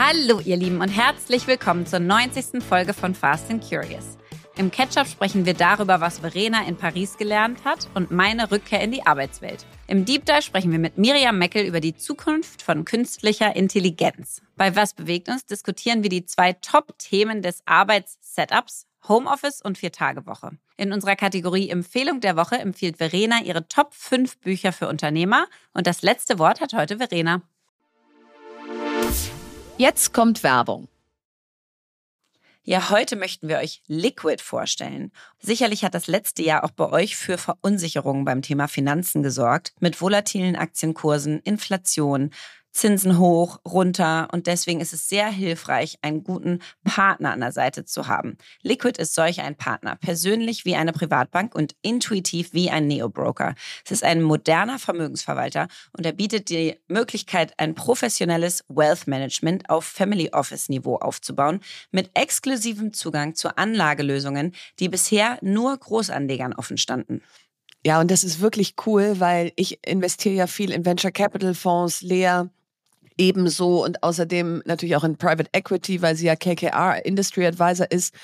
Hallo ihr Lieben und herzlich willkommen zur 90. Folge von Fast and Curious. Im Ketchup sprechen wir darüber, was Verena in Paris gelernt hat und meine Rückkehr in die Arbeitswelt. Im Deep Dive sprechen wir mit Miriam Meckel über die Zukunft von künstlicher Intelligenz. Bei Was bewegt uns diskutieren wir die zwei Top-Themen des Arbeitssetups, Homeoffice und Vier-Tage-Woche. In unserer Kategorie Empfehlung der Woche empfiehlt Verena ihre Top 5 Bücher für Unternehmer und das letzte Wort hat heute Verena. Jetzt kommt Werbung. Ja, heute möchten wir euch Liquid vorstellen. Sicherlich hat das letzte Jahr auch bei euch für Verunsicherungen beim Thema Finanzen gesorgt, mit volatilen Aktienkursen, Inflation, Zinsen hoch, runter und deswegen ist es sehr hilfreich, einen guten Partner an der Seite zu haben. Liquid ist solch ein Partner, persönlich wie eine Privatbank und intuitiv wie ein Neo-Broker. Es ist ein moderner Vermögensverwalter und er bietet die Möglichkeit, ein professionelles Wealth Management auf Family Office Niveau aufzubauen, mit exklusivem Zugang zu Anlagelösungen, die bisher nur Großanlegern offen standen. Ja, und das ist wirklich cool, weil ich investiere ja viel in Venture Capital Fonds, Lea ebenso und außerdem natürlich auch in Private Equity, weil sie ja KKR Industry Advisor ist.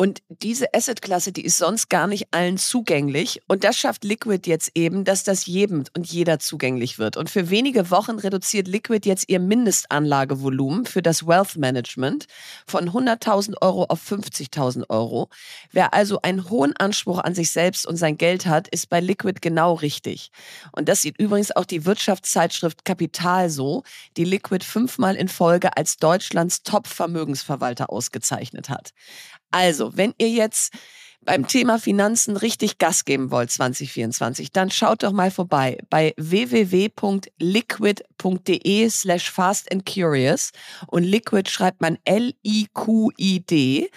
Und diese Assetklasse, die ist sonst gar nicht allen zugänglich. Und das schafft Liquid jetzt eben, dass das jedem und jeder zugänglich wird. Und für wenige Wochen reduziert Liquid jetzt ihr Mindestanlagevolumen für das Wealth Management von 100.000 Euro auf 50.000 Euro. Wer also einen hohen Anspruch an sich selbst und sein Geld hat, ist bei Liquid genau richtig. Und das sieht übrigens auch die Wirtschaftszeitschrift Kapital so, die Liquid fünfmal in Folge als Deutschlands Top-Vermögensverwalter ausgezeichnet hat. Also, wenn ihr jetzt beim Thema Finanzen richtig Gas geben wollt 2024, dann schaut doch mal vorbei bei www.liquid.de slash fast and curious und Liquid schreibt man L-I-Q-I-D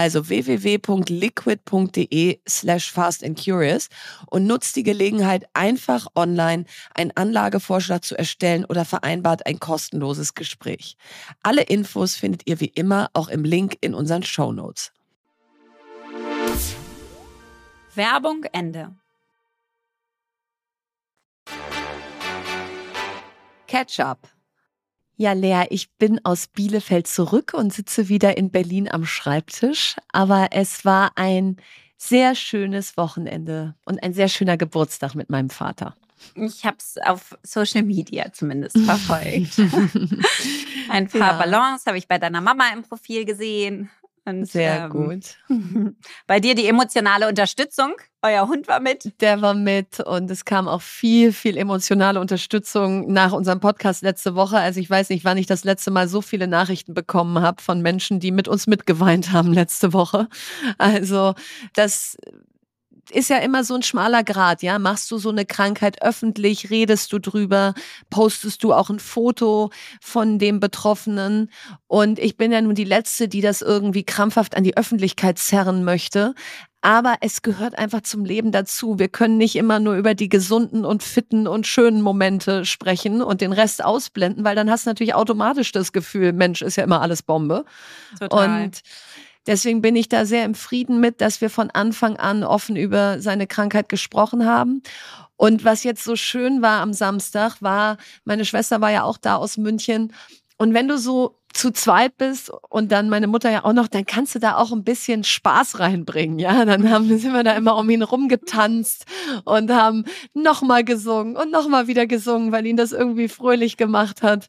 also www.liquid.de slash fast and curious und nutzt die Gelegenheit, einfach online einen Anlagevorschlag zu erstellen oder vereinbart ein kostenloses Gespräch. Alle Infos findet ihr wie immer auch im Link in unseren Show Notes. Werbung Ende. Ketchup. Ja, Lea, ich bin aus Bielefeld zurück und sitze wieder in Berlin am Schreibtisch. Aber es war ein sehr schönes Wochenende und ein sehr schöner Geburtstag mit meinem Vater. Ich habe es auf Social Media zumindest verfolgt. ein paar ja. Ballons habe ich bei deiner Mama im Profil gesehen. Und, Sehr ähm, gut. Bei dir die emotionale Unterstützung. Euer Hund war mit. Der war mit und es kam auch viel, viel emotionale Unterstützung nach unserem Podcast letzte Woche. Also ich weiß nicht, wann ich das letzte Mal so viele Nachrichten bekommen habe von Menschen, die mit uns mitgeweint haben letzte Woche. Also das ist ja immer so ein schmaler Grad, ja. Machst du so eine Krankheit öffentlich, redest du drüber, postest du auch ein Foto von dem Betroffenen. Und ich bin ja nun die Letzte, die das irgendwie krampfhaft an die Öffentlichkeit zerren möchte. Aber es gehört einfach zum Leben dazu. Wir können nicht immer nur über die gesunden und fitten und schönen Momente sprechen und den Rest ausblenden, weil dann hast du natürlich automatisch das Gefühl, Mensch, ist ja immer alles Bombe. Total. Und Deswegen bin ich da sehr im Frieden mit, dass wir von Anfang an offen über seine Krankheit gesprochen haben. Und was jetzt so schön war am Samstag, war, meine Schwester war ja auch da aus München. Und wenn du so zu zweit bist und dann meine Mutter ja auch noch, dann kannst du da auch ein bisschen Spaß reinbringen, ja. Dann haben, sind wir da immer um ihn rumgetanzt und haben nochmal gesungen und nochmal wieder gesungen, weil ihn das irgendwie fröhlich gemacht hat.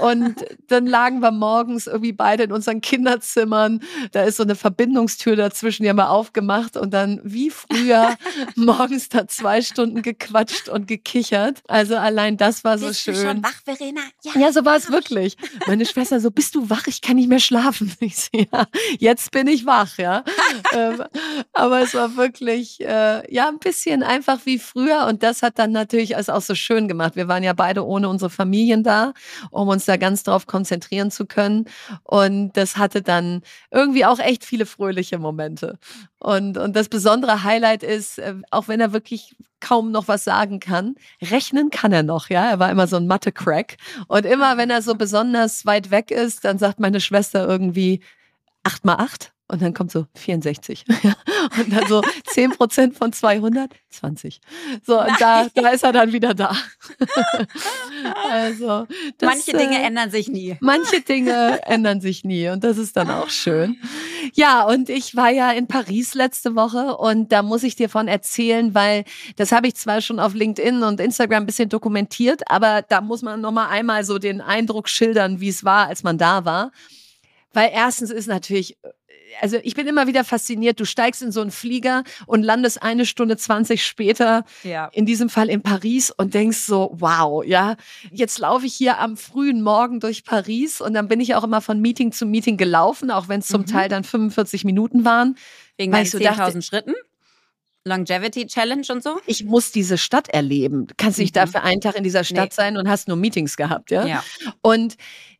Und dann lagen wir morgens irgendwie beide in unseren Kinderzimmern. Da ist so eine Verbindungstür dazwischen, die haben wir aufgemacht und dann wie früher morgens da zwei Stunden gequatscht und gekichert. Also allein das war so Bist schön. Du schon wach, Verena? Ja, ja so war es wirklich. Meine Schwester so, bist du wach? Ich kann nicht mehr schlafen. Ich so, ja, jetzt bin ich wach, ja. ähm, aber es war wirklich, äh, ja, ein bisschen einfach wie früher. Und das hat dann natürlich es auch so schön gemacht. Wir waren ja beide ohne unsere Familien da, um uns da ganz drauf konzentrieren zu können. Und das hatte dann irgendwie auch echt viele fröhliche Momente. Und, und das besondere Highlight ist, äh, auch wenn er wirklich kaum noch was sagen kann. Rechnen kann er noch, ja. Er war immer so ein Mathe-Crack. Und immer, wenn er so besonders weit weg ist, dann sagt meine Schwester irgendwie acht mal acht. Und dann kommt so 64. und dann so 10 Prozent von 200, 20. So, und da, da ist er dann wieder da. also, das, manche Dinge äh, ändern sich nie. Manche Dinge ändern sich nie. Und das ist dann auch schön. Ja, und ich war ja in Paris letzte Woche und da muss ich dir von erzählen, weil das habe ich zwar schon auf LinkedIn und Instagram ein bisschen dokumentiert, aber da muss man nochmal einmal so den Eindruck schildern, wie es war, als man da war. Weil erstens ist natürlich also ich bin immer wieder fasziniert, du steigst in so einen Flieger und landest eine Stunde 20 später, ja. in diesem Fall in Paris und denkst so, wow, ja, jetzt laufe ich hier am frühen Morgen durch Paris und dann bin ich auch immer von Meeting zu Meeting gelaufen, auch wenn es zum mhm. Teil dann 45 Minuten waren. Wegen deinen so 10.000 Schritten? Longevity Challenge und so? Ich muss diese Stadt erleben. Du kannst nicht mhm. dafür einen Tag in dieser Stadt nee. sein und hast nur Meetings gehabt, ja? ja. Und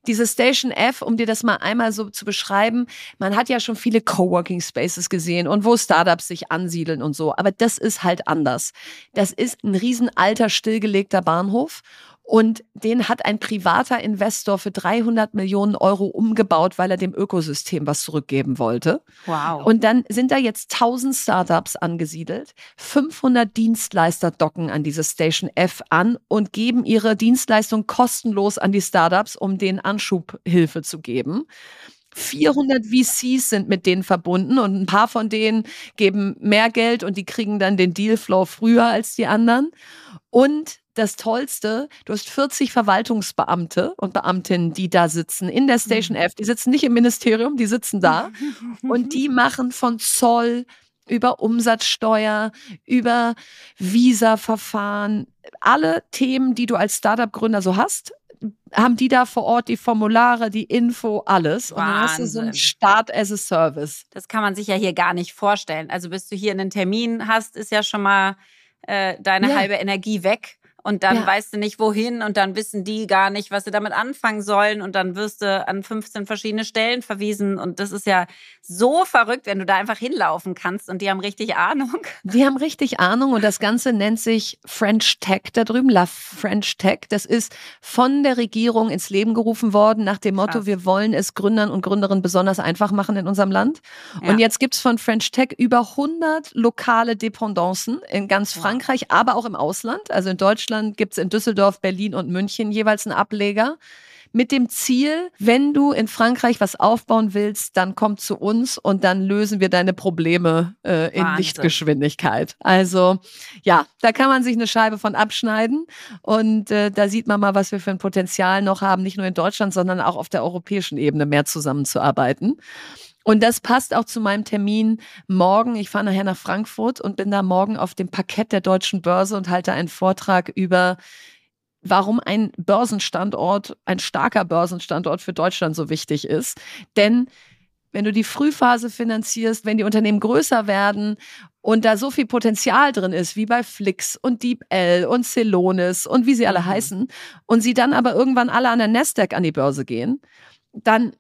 diese Station F, um dir das mal einmal so zu beschreiben, man hat ja schon viele Coworking Spaces gesehen und wo Startups sich ansiedeln und so, aber das ist halt anders. Das ist ein riesen alter stillgelegter Bahnhof und den hat ein privater Investor für 300 Millionen Euro umgebaut, weil er dem Ökosystem was zurückgeben wollte. Wow. Und dann sind da jetzt 1000 Startups angesiedelt. 500 Dienstleister docken an diese Station F an und geben ihre Dienstleistung kostenlos an die Startups, um denen Anschubhilfe zu geben. 400 VCs sind mit denen verbunden und ein paar von denen geben mehr Geld und die kriegen dann den Dealflow früher als die anderen. Und das Tollste, du hast 40 Verwaltungsbeamte und Beamtinnen, die da sitzen in der Station mhm. F. Die sitzen nicht im Ministerium, die sitzen da und die machen von Zoll über Umsatzsteuer, über Visa-Verfahren, alle Themen, die du als Startup-Gründer so hast, haben die da vor Ort die Formulare, die Info, alles. Und dann hast du so einen Start as a Service. Das kann man sich ja hier gar nicht vorstellen. Also bis du hier einen Termin hast, ist ja schon mal äh, deine ja. halbe Energie weg und dann ja. weißt du nicht wohin und dann wissen die gar nicht, was sie damit anfangen sollen und dann wirst du an 15 verschiedene Stellen verwiesen und das ist ja so verrückt, wenn du da einfach hinlaufen kannst und die haben richtig Ahnung. Die haben richtig Ahnung und das Ganze nennt sich French Tech da drüben, La French Tech. Das ist von der Regierung ins Leben gerufen worden nach dem Motto, Krass. wir wollen es Gründern und Gründerinnen besonders einfach machen in unserem Land. Ja. Und jetzt gibt's von French Tech über 100 lokale Dependancen in ganz Frankreich, aber auch im Ausland, also in Deutschland Deutschland gibt es in Düsseldorf, Berlin und München jeweils einen Ableger mit dem Ziel, wenn du in Frankreich was aufbauen willst, dann komm zu uns und dann lösen wir deine Probleme äh, in Wahnsinn. Lichtgeschwindigkeit. Also ja, da kann man sich eine Scheibe von abschneiden und äh, da sieht man mal, was wir für ein Potenzial noch haben, nicht nur in Deutschland, sondern auch auf der europäischen Ebene mehr zusammenzuarbeiten. Und das passt auch zu meinem Termin morgen. Ich fahre nachher nach Frankfurt und bin da morgen auf dem Parkett der Deutschen Börse und halte einen Vortrag über warum ein Börsenstandort, ein starker Börsenstandort für Deutschland so wichtig ist. Denn wenn du die Frühphase finanzierst, wenn die Unternehmen größer werden und da so viel Potenzial drin ist, wie bei Flix und DeepL und Celonis und wie sie alle mhm. heißen, und sie dann aber irgendwann alle an der Nasdaq an die Börse gehen, dann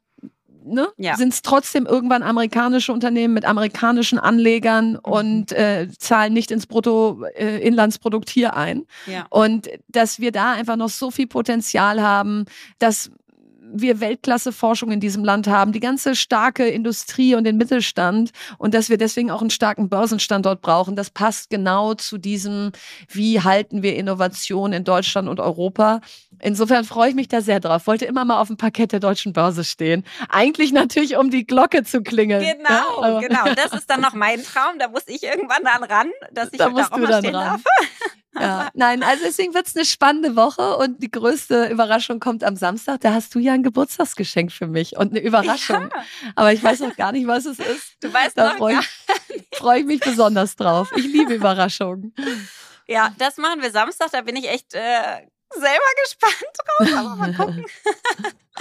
ne, ja. sind es trotzdem irgendwann amerikanische Unternehmen mit amerikanischen Anlegern mhm. und äh, zahlen nicht ins Bruttoinlandsprodukt äh, hier ein. Ja. Und dass wir da einfach noch so viel Potenzial haben, dass wir Weltklasse-Forschung in diesem Land haben, die ganze starke Industrie und den Mittelstand und dass wir deswegen auch einen starken Börsenstandort brauchen, das passt genau zu diesem, wie halten wir Innovation in Deutschland und Europa. Insofern freue ich mich da sehr drauf. Wollte immer mal auf dem Parkett der deutschen Börse stehen. Eigentlich natürlich, um die Glocke zu klingeln. Genau, ja, genau. Das ist dann noch mein Traum. Da muss ich irgendwann dann ran, dass ich da, da auch mal stehen ran. darf. Ja, nein, also deswegen wird es eine spannende Woche und die größte Überraschung kommt am Samstag. Da hast du ja ein Geburtstagsgeschenk für mich und eine Überraschung. Ja. Aber ich weiß noch gar nicht, was es ist. Du weißt da freue ich, freu ich mich besonders drauf. Ich liebe Überraschungen. Ja, das machen wir Samstag. Da bin ich echt äh, selber gespannt drauf. Aber mal gucken.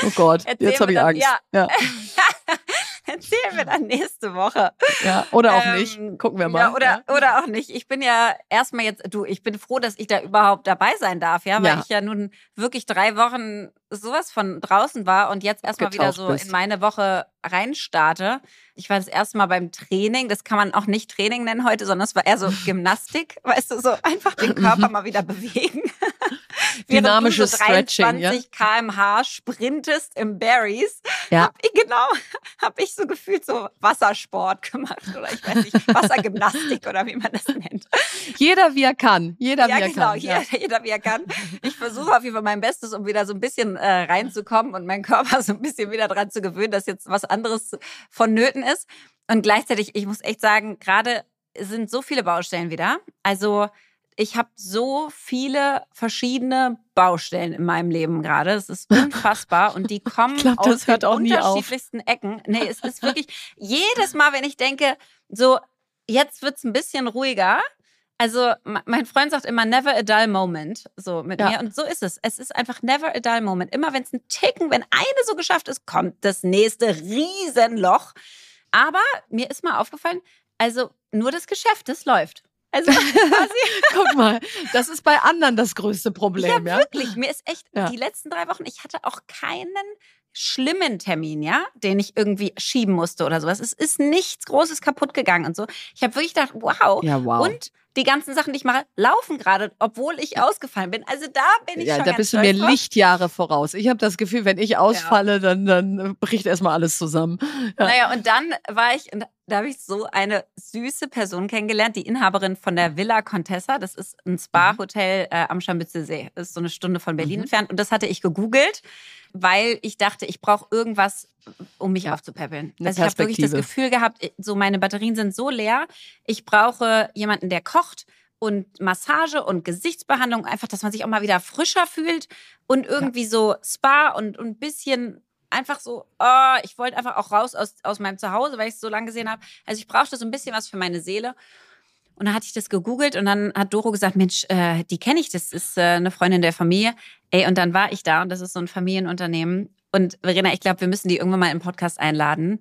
Oh Gott, Erzähl jetzt habe ich Angst. Ja. ja. Erzählen wir dann nächste Woche. Ja, oder auch ähm, nicht. Gucken wir mal. Ja, oder, ja. oder auch nicht. Ich bin ja erstmal jetzt, du, ich bin froh, dass ich da überhaupt dabei sein darf, ja, weil ja. ich ja nun wirklich drei Wochen sowas von draußen war und jetzt erstmal wieder so bist. in meine Woche reinstarte. Ich war das erste Mal beim Training. Das kann man auch nicht Training nennen heute, sondern es war eher so Gymnastik, weißt du, so einfach den Körper mal wieder bewegen. Dynamisches so Stretching, ja? 23 km/h sprintest im Berries, Ja. hab ich genau, habe ich so gefühlt so Wassersport gemacht oder ich weiß nicht, Wassergymnastik oder wie man das nennt. Jeder wie er kann. Jeder Ja, wie er genau, kann. jeder, jeder wie er kann. Ich versuche auf jeden Fall mein Bestes, um wieder so ein bisschen äh, reinzukommen und meinen Körper so ein bisschen wieder dran zu gewöhnen, dass jetzt was anderes vonnöten ist. Und gleichzeitig, ich muss echt sagen, gerade sind so viele Baustellen wieder. Also ich habe so viele verschiedene Baustellen in meinem Leben gerade. Es ist unfassbar und die kommen Ich glaub, aus den unterschiedlichsten Ecken. Nee, es ist wirklich jedes Mal, wenn ich denke, so jetzt wird's ein bisschen ruhiger. Also mein Freund sagt immer never a dull moment so mit Ja. mir und so ist es. Es ist einfach never a dull moment. Immer wenn es ein Ticken, wenn eine so geschafft ist, kommt das nächste Riesenloch. Aber mir ist mal aufgefallen, also nur das Geschäft, das läuft. Also quasi Guck mal, das ist bei anderen das größte Problem, ja? Wirklich, mir ist echt Ja. die letzten drei Wochen, ich hatte auch keinen schlimmen Termin, ja, den ich irgendwie schieben musste oder sowas. Es ist nichts Großes kaputt gegangen und so. Ich habe wirklich gedacht, wow. Ja, wow. Und die ganzen Sachen, die ich mache, laufen gerade, obwohl ich ausgefallen bin. Also da bin ich ja, schon da bist du mir drauf. Lichtjahre voraus. Ich habe das Gefühl, wenn ich ausfalle, dann, dann bricht erstmal alles zusammen. Ja. Naja, und dann war ich, da habe ich so eine süße Person kennengelernt, die Inhaberin von der Villa Contessa. Das ist ein Spa-Hotel äh, am Scharmützel See. Das ist so eine Stunde von Berlin Mhm. entfernt. Und das hatte ich gegoogelt, weil ich dachte, ich brauche irgendwas, um mich aufzupäppeln. Eine also ich habe wirklich das. Gefühl gehabt, so meine Batterien sind so leer. Ich brauche jemanden, der kocht und Massage und Gesichtsbehandlung, einfach, dass man sich auch mal wieder frischer fühlt und irgendwie so Spa und, und ein bisschen einfach so, oh, ich wollte einfach auch raus aus, aus meinem Zuhause, weil ich es so lange gesehen habe. Also ich brauchte so ein bisschen was für meine Seele. Und dann hatte ich das gegoogelt und dann hat Doro gesagt, Mensch, äh, die kenne ich, das ist äh, eine Freundin der Familie. Ey, und dann war ich da und das ist so ein Familienunternehmen. Und Verena, ich glaube, wir müssen die irgendwann mal im Podcast einladen.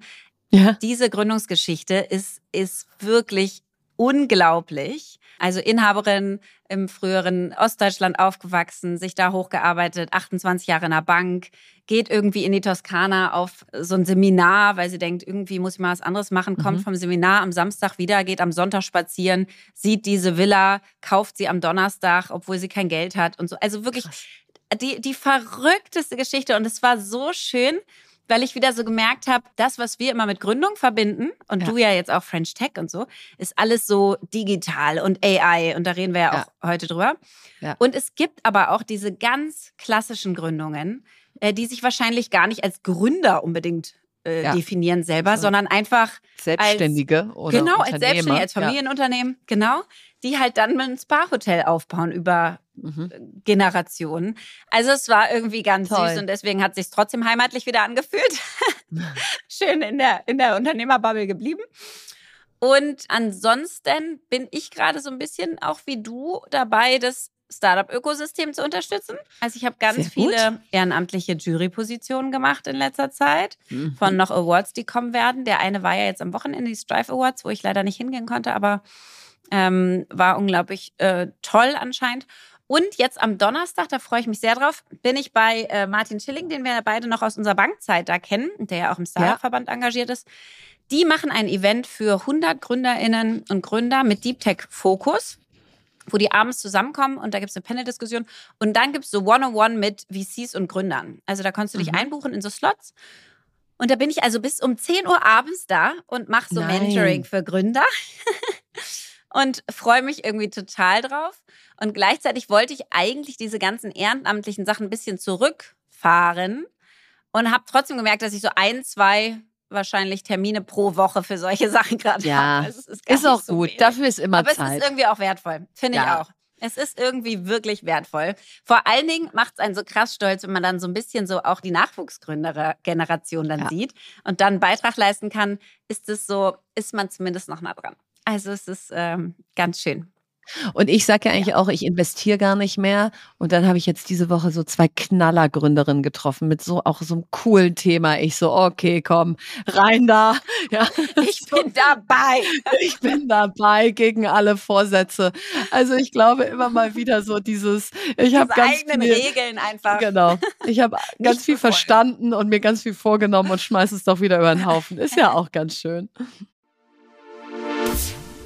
Ja. Diese Gründungsgeschichte ist, ist wirklich unglaublich. Also Inhaberin im früheren Ostdeutschland aufgewachsen, sich da hochgearbeitet, 28 Jahre in der Bank, geht irgendwie in die Toskana auf so ein Seminar, weil sie denkt, irgendwie muss ich mal was anderes machen, kommt Mhm. vom Seminar am Samstag wieder, geht am Sonntag spazieren, sieht diese Villa, kauft sie am Donnerstag, obwohl sie kein Geld hat und so. Also wirklich die, die verrückteste Geschichte und es war so schön, weil ich wieder so gemerkt habe, das, was wir immer mit Gründung verbinden und Ja. du ja jetzt auch French Tech und so, ist alles so digital und AI und da reden wir ja, Ja. auch heute drüber. Ja. Und es gibt aber auch diese ganz klassischen Gründungen, äh, die sich wahrscheinlich gar nicht als Gründer unbedingt äh, Ja. definieren selber, So. sondern einfach Selbstständige oder genau als. Selbstständige, als Familienunternehmen, genau, die halt dann ein Spa-Hotel aufbauen über Ja. Mhm. Generationen. Also es war irgendwie ganz Toll. süß und deswegen hat sich trotzdem heimatlich wieder angefühlt. Schön in der, in der Unternehmerbubble geblieben. Und ansonsten bin ich gerade so ein bisschen auch wie du dabei, das Startup-Ökosystem zu unterstützen. Also ich habe ganz viele ehrenamtliche Jurypositionen gemacht in letzter Zeit Mhm. von noch Awards, die kommen werden. Der eine war ja jetzt am Wochenende, die Strive Awards, wo ich leider nicht hingehen konnte, aber ähm, war unglaublich äh, toll anscheinend. Und jetzt am Donnerstag, da freue ich mich sehr drauf, bin ich bei äh, Martin Schilling, den wir ja beide noch aus unserer Bankzeit da kennen, der ja auch im Startup-Verband engagiert ist. Die machen ein Event für 100 GründerInnen und Gründer mit Deep Tech Fokus, wo die abends zusammenkommen und da gibt es eine Panel-Diskussion. Und dann gibt es so One-on-One mit VCs und Gründern. Also da kannst du dich Mhm. einbuchen in so Slots. Und da bin ich also bis um 10 Uhr abends da und mache so Nein. Mentoring für Gründer. und freue mich irgendwie total drauf. Und gleichzeitig wollte ich eigentlich diese ganzen ehrenamtlichen Sachen ein bisschen zurückfahren und habe trotzdem gemerkt, dass ich so ein, zwei wahrscheinlich Termine pro Woche für solche Sachen gerade Ja, habe. Also es ist, Ist auch so gut. wenig. Dafür ist immer Aber es Zeit. ist irgendwie auch wertvoll, finde ich Ja. auch. Es ist irgendwie wirklich wertvoll. Vor allen Dingen macht es einen so krass stolz, wenn man dann so ein bisschen so auch die Nachwuchsgründer-Generation dann Ja. sieht und dann einen Beitrag leisten kann, ist es so, ist man zumindest noch nah dran. Also es ist ähm, ganz schön. Und ich sage ja eigentlich auch, ich investiere gar nicht mehr. Und dann habe ich jetzt diese Woche so zwei Knallergründerinnen getroffen mit so auch so einem coolen Thema. Ich so, okay, komm, rein da. Ja, Ich bin dabei. ich bin dabei gegen alle Vorsätze. Also ich glaube immer mal wieder so dieses, ich habe ganz eigenen viel, Regeln einfach. Genau. Ich habe ganz viel befolgen. verstanden und mir ganz viel vorgenommen und schmeiß es doch wieder über den Haufen. Ist ja auch ganz schön.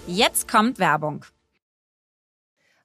Jetzt kommt Werbung.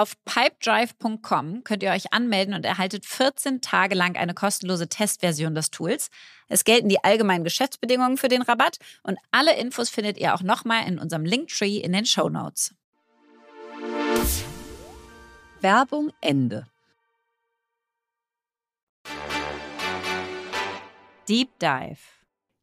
Auf pipedrive.com könnt ihr euch anmelden und erhaltet 14 Tage lang eine kostenlose Testversion des Tools. Es gelten die allgemeinen Geschäftsbedingungen für den Rabatt und alle Infos findet ihr auch nochmal in unserem Linktree in den Show Notes. Werbung Ende. Deep Dive.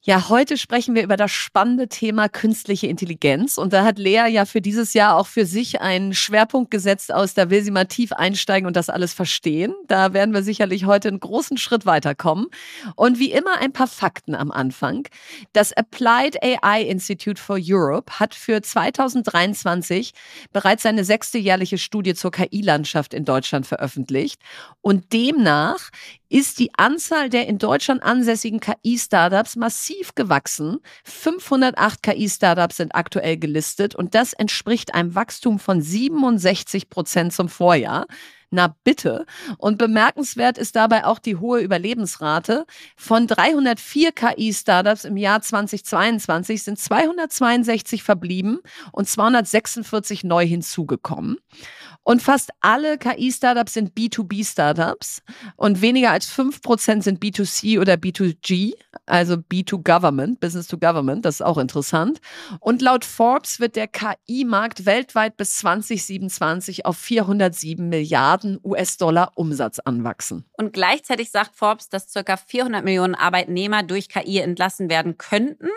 Ja, heute sprechen wir über das spannende Thema künstliche Intelligenz. Und da hat Lea ja für dieses Jahr auch für sich einen Schwerpunkt gesetzt aus, da will sie mal tief einsteigen und das alles verstehen. Da werden wir sicherlich heute einen großen Schritt weiterkommen. Und wie immer ein paar Fakten am Anfang. Das Applied AI Institute for Europe hat für 2023 bereits seine sechste jährliche Studie zur KI-Landschaft in Deutschland veröffentlicht. Und demnach ist die Anzahl der in Deutschland ansässigen KI-Startups massiv gewachsen. 508 KI-Startups sind aktuell gelistet und das entspricht einem Wachstum von 67 Prozent zum Vorjahr. Na bitte. Und bemerkenswert ist dabei auch die hohe Überlebensrate. Von 304 KI-Startups im Jahr 2022 sind 262 verblieben und 246 neu hinzugekommen. Und fast alle KI-Startups sind B2B-Startups und weniger als 5% sind B2C oder B2G, also B2Government, Business to Government, das ist auch interessant. Und laut Forbes wird der KI-Markt weltweit bis 2027 auf 407 Milliarden US-Dollar Umsatz anwachsen. Und gleichzeitig sagt Forbes, dass ca. 400 Millionen Arbeitnehmer durch KI entlassen werden könnten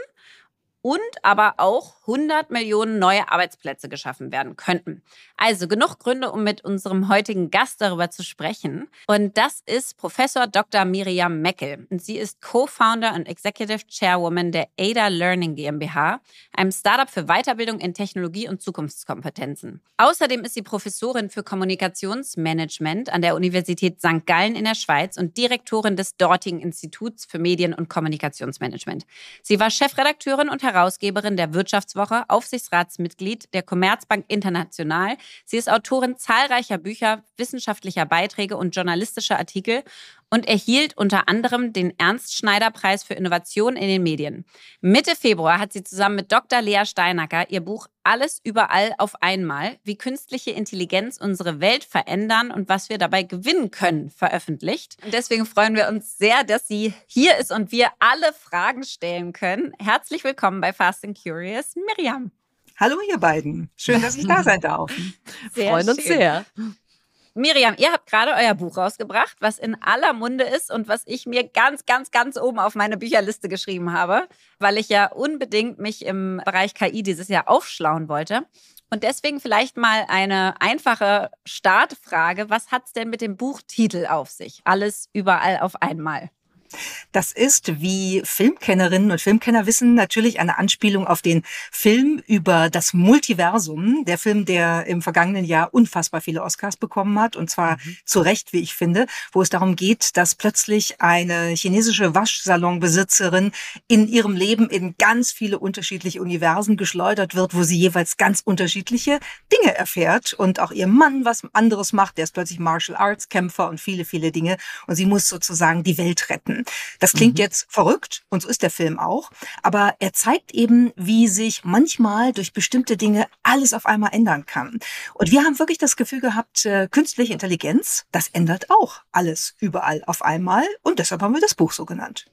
und aber auch 100 Millionen neue Arbeitsplätze geschaffen werden könnten. Also genug Gründe, um mit unserem heutigen Gast darüber zu sprechen. Und das ist Professor Dr. Miriam Meckel. Und sie ist Co-Founder und Executive Chairwoman der ADA Learning GmbH, einem Startup für Weiterbildung in Technologie und Zukunftskompetenzen. Außerdem ist sie Professorin für Kommunikationsmanagement an der Universität St. Gallen in der Schweiz und Direktorin des dortigen Instituts für Medien- und Kommunikationsmanagement. Sie war Chefredakteurin und Herausgeberin der Wirtschaftswoche, Aufsichtsratsmitglied der Commerzbank International. Sie ist Autorin zahlreicher Bücher, wissenschaftlicher Beiträge und journalistischer Artikel und erhielt unter anderem den Ernst-Schneider-Preis für Innovation in den Medien. Mitte Februar hat sie zusammen mit Dr. Lea Steinacker ihr Buch Alles überall auf einmal, wie künstliche Intelligenz unsere Welt verändern und was wir dabei gewinnen können, veröffentlicht. Und deswegen freuen wir uns sehr, dass sie hier ist und wir alle Fragen stellen können. Herzlich willkommen bei Fast and Curious, Miriam. Hallo ihr beiden. Schön, dass ich da sein darf. Sehr Freuen uns sehr. Miriam, ihr habt gerade euer Buch rausgebracht, was in aller Munde ist und was ich mir ganz, ganz, ganz oben auf meine Bücherliste geschrieben habe, weil ich ja unbedingt mich im Bereich KI dieses Jahr aufschlauen wollte. Und deswegen vielleicht mal eine einfache Startfrage. Was hat es denn mit dem Buchtitel auf sich? Alles überall auf einmal. Das ist, wie Filmkennerinnen und Filmkenner wissen, natürlich eine Anspielung auf den Film über das Multiversum. Der Film, der im vergangenen Jahr unfassbar viele Oscars bekommen hat. Und zwar mhm. zu Recht, wie ich finde, wo es darum geht, dass plötzlich eine chinesische Waschsalonbesitzerin in ihrem Leben in ganz viele unterschiedliche Universen geschleudert wird, wo sie jeweils ganz unterschiedliche Dinge erfährt. Und auch ihr Mann was anderes macht. Der ist plötzlich Martial Arts Kämpfer und viele, viele Dinge. Und sie muss sozusagen die Welt retten. Das klingt mhm. jetzt verrückt und so ist der Film auch, aber er zeigt eben, wie sich manchmal durch bestimmte Dinge alles auf einmal ändern kann. Und wir haben wirklich das Gefühl gehabt, äh, künstliche Intelligenz, das ändert auch alles überall auf einmal und deshalb haben wir das Buch so genannt.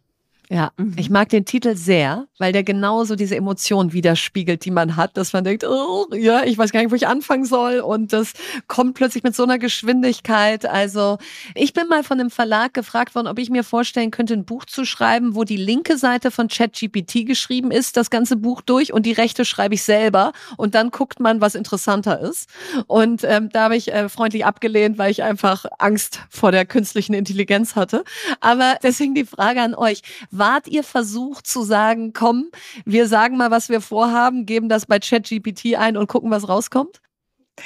Ja, mhm. ich mag den Titel sehr, weil der genauso diese Emotionen widerspiegelt, die man hat, dass man denkt, oh, ja, ich weiß gar nicht, wo ich anfangen soll und das kommt plötzlich mit so einer Geschwindigkeit. Also, ich bin mal von einem Verlag gefragt worden, ob ich mir vorstellen könnte, ein Buch zu schreiben, wo die linke Seite von ChatGPT geschrieben ist, das ganze Buch durch und die rechte schreibe ich selber und dann guckt man, was interessanter ist. Und ähm, da habe ich äh, freundlich abgelehnt, weil ich einfach Angst vor der künstlichen Intelligenz hatte. Aber deswegen die Frage an euch Wart ihr versucht zu sagen, komm, wir sagen mal, was wir vorhaben, geben das bei ChatGPT ein und gucken, was rauskommt?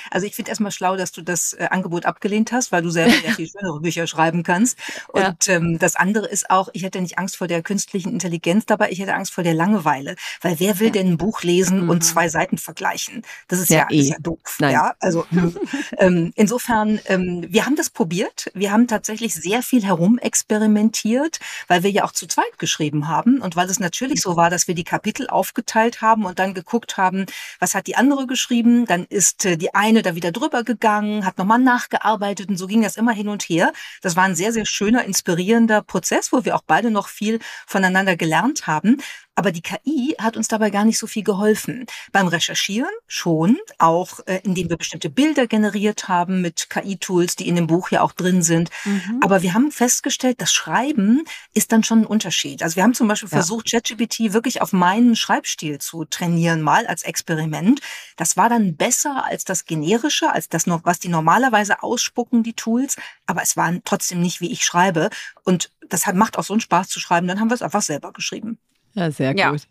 Also ich finde erstmal schlau, dass du das äh, Angebot abgelehnt hast, weil du selber ja viel schönere Bücher schreiben kannst. Und ja. ähm, das andere ist auch, ich hätte nicht Angst vor der künstlichen Intelligenz dabei, ich hätte Angst vor der Langeweile. Weil wer will denn ein Buch lesen mhm. und zwei Seiten vergleichen? Das ist ja, ja, eh. ist ja doof. Nein. Ja, also ähm, insofern, ähm, wir haben das probiert. Wir haben tatsächlich sehr viel herumexperimentiert, weil wir ja auch zu zweit geschrieben haben und weil es natürlich so war, dass wir die Kapitel aufgeteilt haben und dann geguckt haben, was hat die andere geschrieben. Dann ist äh, die eine da wieder drüber gegangen, hat nochmal nachgearbeitet und so ging das immer hin und her. Das war ein sehr, sehr schöner, inspirierender Prozess, wo wir auch beide noch viel voneinander gelernt haben. Aber die KI hat uns dabei gar nicht so viel geholfen. Beim Recherchieren schon, auch äh, indem wir bestimmte Bilder generiert haben mit KI-Tools, die in dem Buch ja auch drin sind. Mhm. Aber wir haben festgestellt, das Schreiben ist dann schon ein Unterschied. Also wir haben zum Beispiel ja. versucht, ChatGPT wirklich auf meinen Schreibstil zu trainieren, mal als Experiment. Das war dann besser als das generische, als das noch, was die normalerweise ausspucken, die Tools. Aber es war trotzdem nicht, wie ich schreibe. Und das macht auch so einen Spaß zu schreiben. Dann haben wir es einfach selber geschrieben. Ja, sehr ja. gut.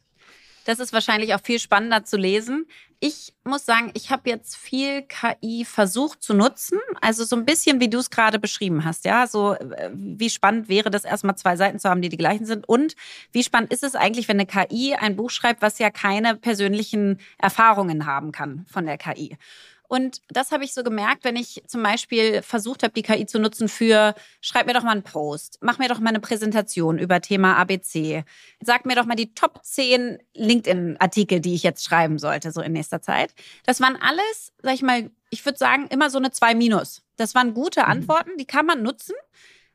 Das ist wahrscheinlich auch viel spannender zu lesen. Ich muss sagen, ich habe jetzt viel KI versucht zu nutzen. Also so ein bisschen, wie du es gerade beschrieben hast. Ja, so äh, wie spannend wäre das erstmal zwei Seiten zu haben, die die gleichen sind. Und wie spannend ist es eigentlich, wenn eine KI ein Buch schreibt, was ja keine persönlichen Erfahrungen haben kann von der KI. Und das habe ich so gemerkt, wenn ich zum Beispiel versucht habe, die KI zu nutzen für, schreib mir doch mal einen Post, mach mir doch mal eine Präsentation über Thema ABC, sag mir doch mal die Top 10 LinkedIn-Artikel, die ich jetzt schreiben sollte, so in nächster Zeit. Das waren alles, sag ich mal, ich würde sagen, immer so eine 2 Minus. Das waren gute mhm. Antworten, die kann man nutzen.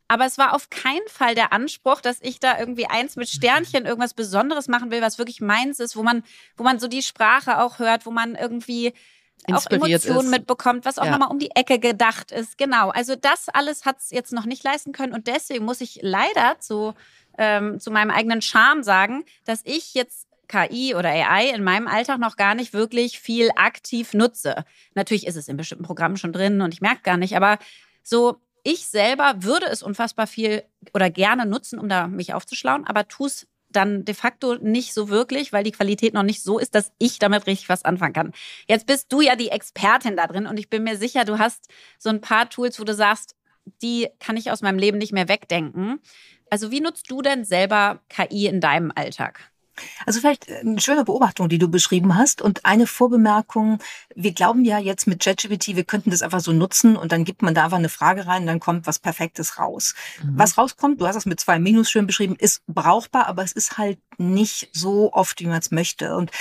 Aber es war auf keinen Fall der Anspruch, dass ich da irgendwie eins mit Sternchen irgendwas Besonderes machen will, was wirklich meins ist, wo man, wo man so die Sprache auch hört, wo man irgendwie auch Emotionen ist. mitbekommt, was auch ja. nochmal um die Ecke gedacht ist. Genau. Also das alles hat es jetzt noch nicht leisten können. Und deswegen muss ich leider zu, ähm, zu meinem eigenen Charme sagen, dass ich jetzt KI oder AI in meinem Alltag noch gar nicht wirklich viel aktiv nutze. Natürlich ist es in bestimmten Programmen schon drin und ich merke gar nicht, aber so ich selber würde es unfassbar viel oder gerne nutzen, um da mich aufzuschlauen, aber tue es dann de facto nicht so wirklich, weil die Qualität noch nicht so ist, dass ich damit richtig was anfangen kann. Jetzt bist du ja die Expertin da drin und ich bin mir sicher, du hast so ein paar Tools, wo du sagst, die kann ich aus meinem Leben nicht mehr wegdenken. Also wie nutzt du denn selber KI in deinem Alltag? Also vielleicht äh, eine schöne Beobachtung, die du beschrieben hast. Und eine Vorbemerkung. Wir glauben ja jetzt mit ChatGPT, wir könnten das einfach so nutzen und dann gibt man da einfach eine Frage rein und dann kommt was Perfektes raus. Mhm. Was rauskommt, du hast es mit zwei Minus schön beschrieben, ist brauchbar, aber es ist halt nicht so oft, wie man es möchte. Und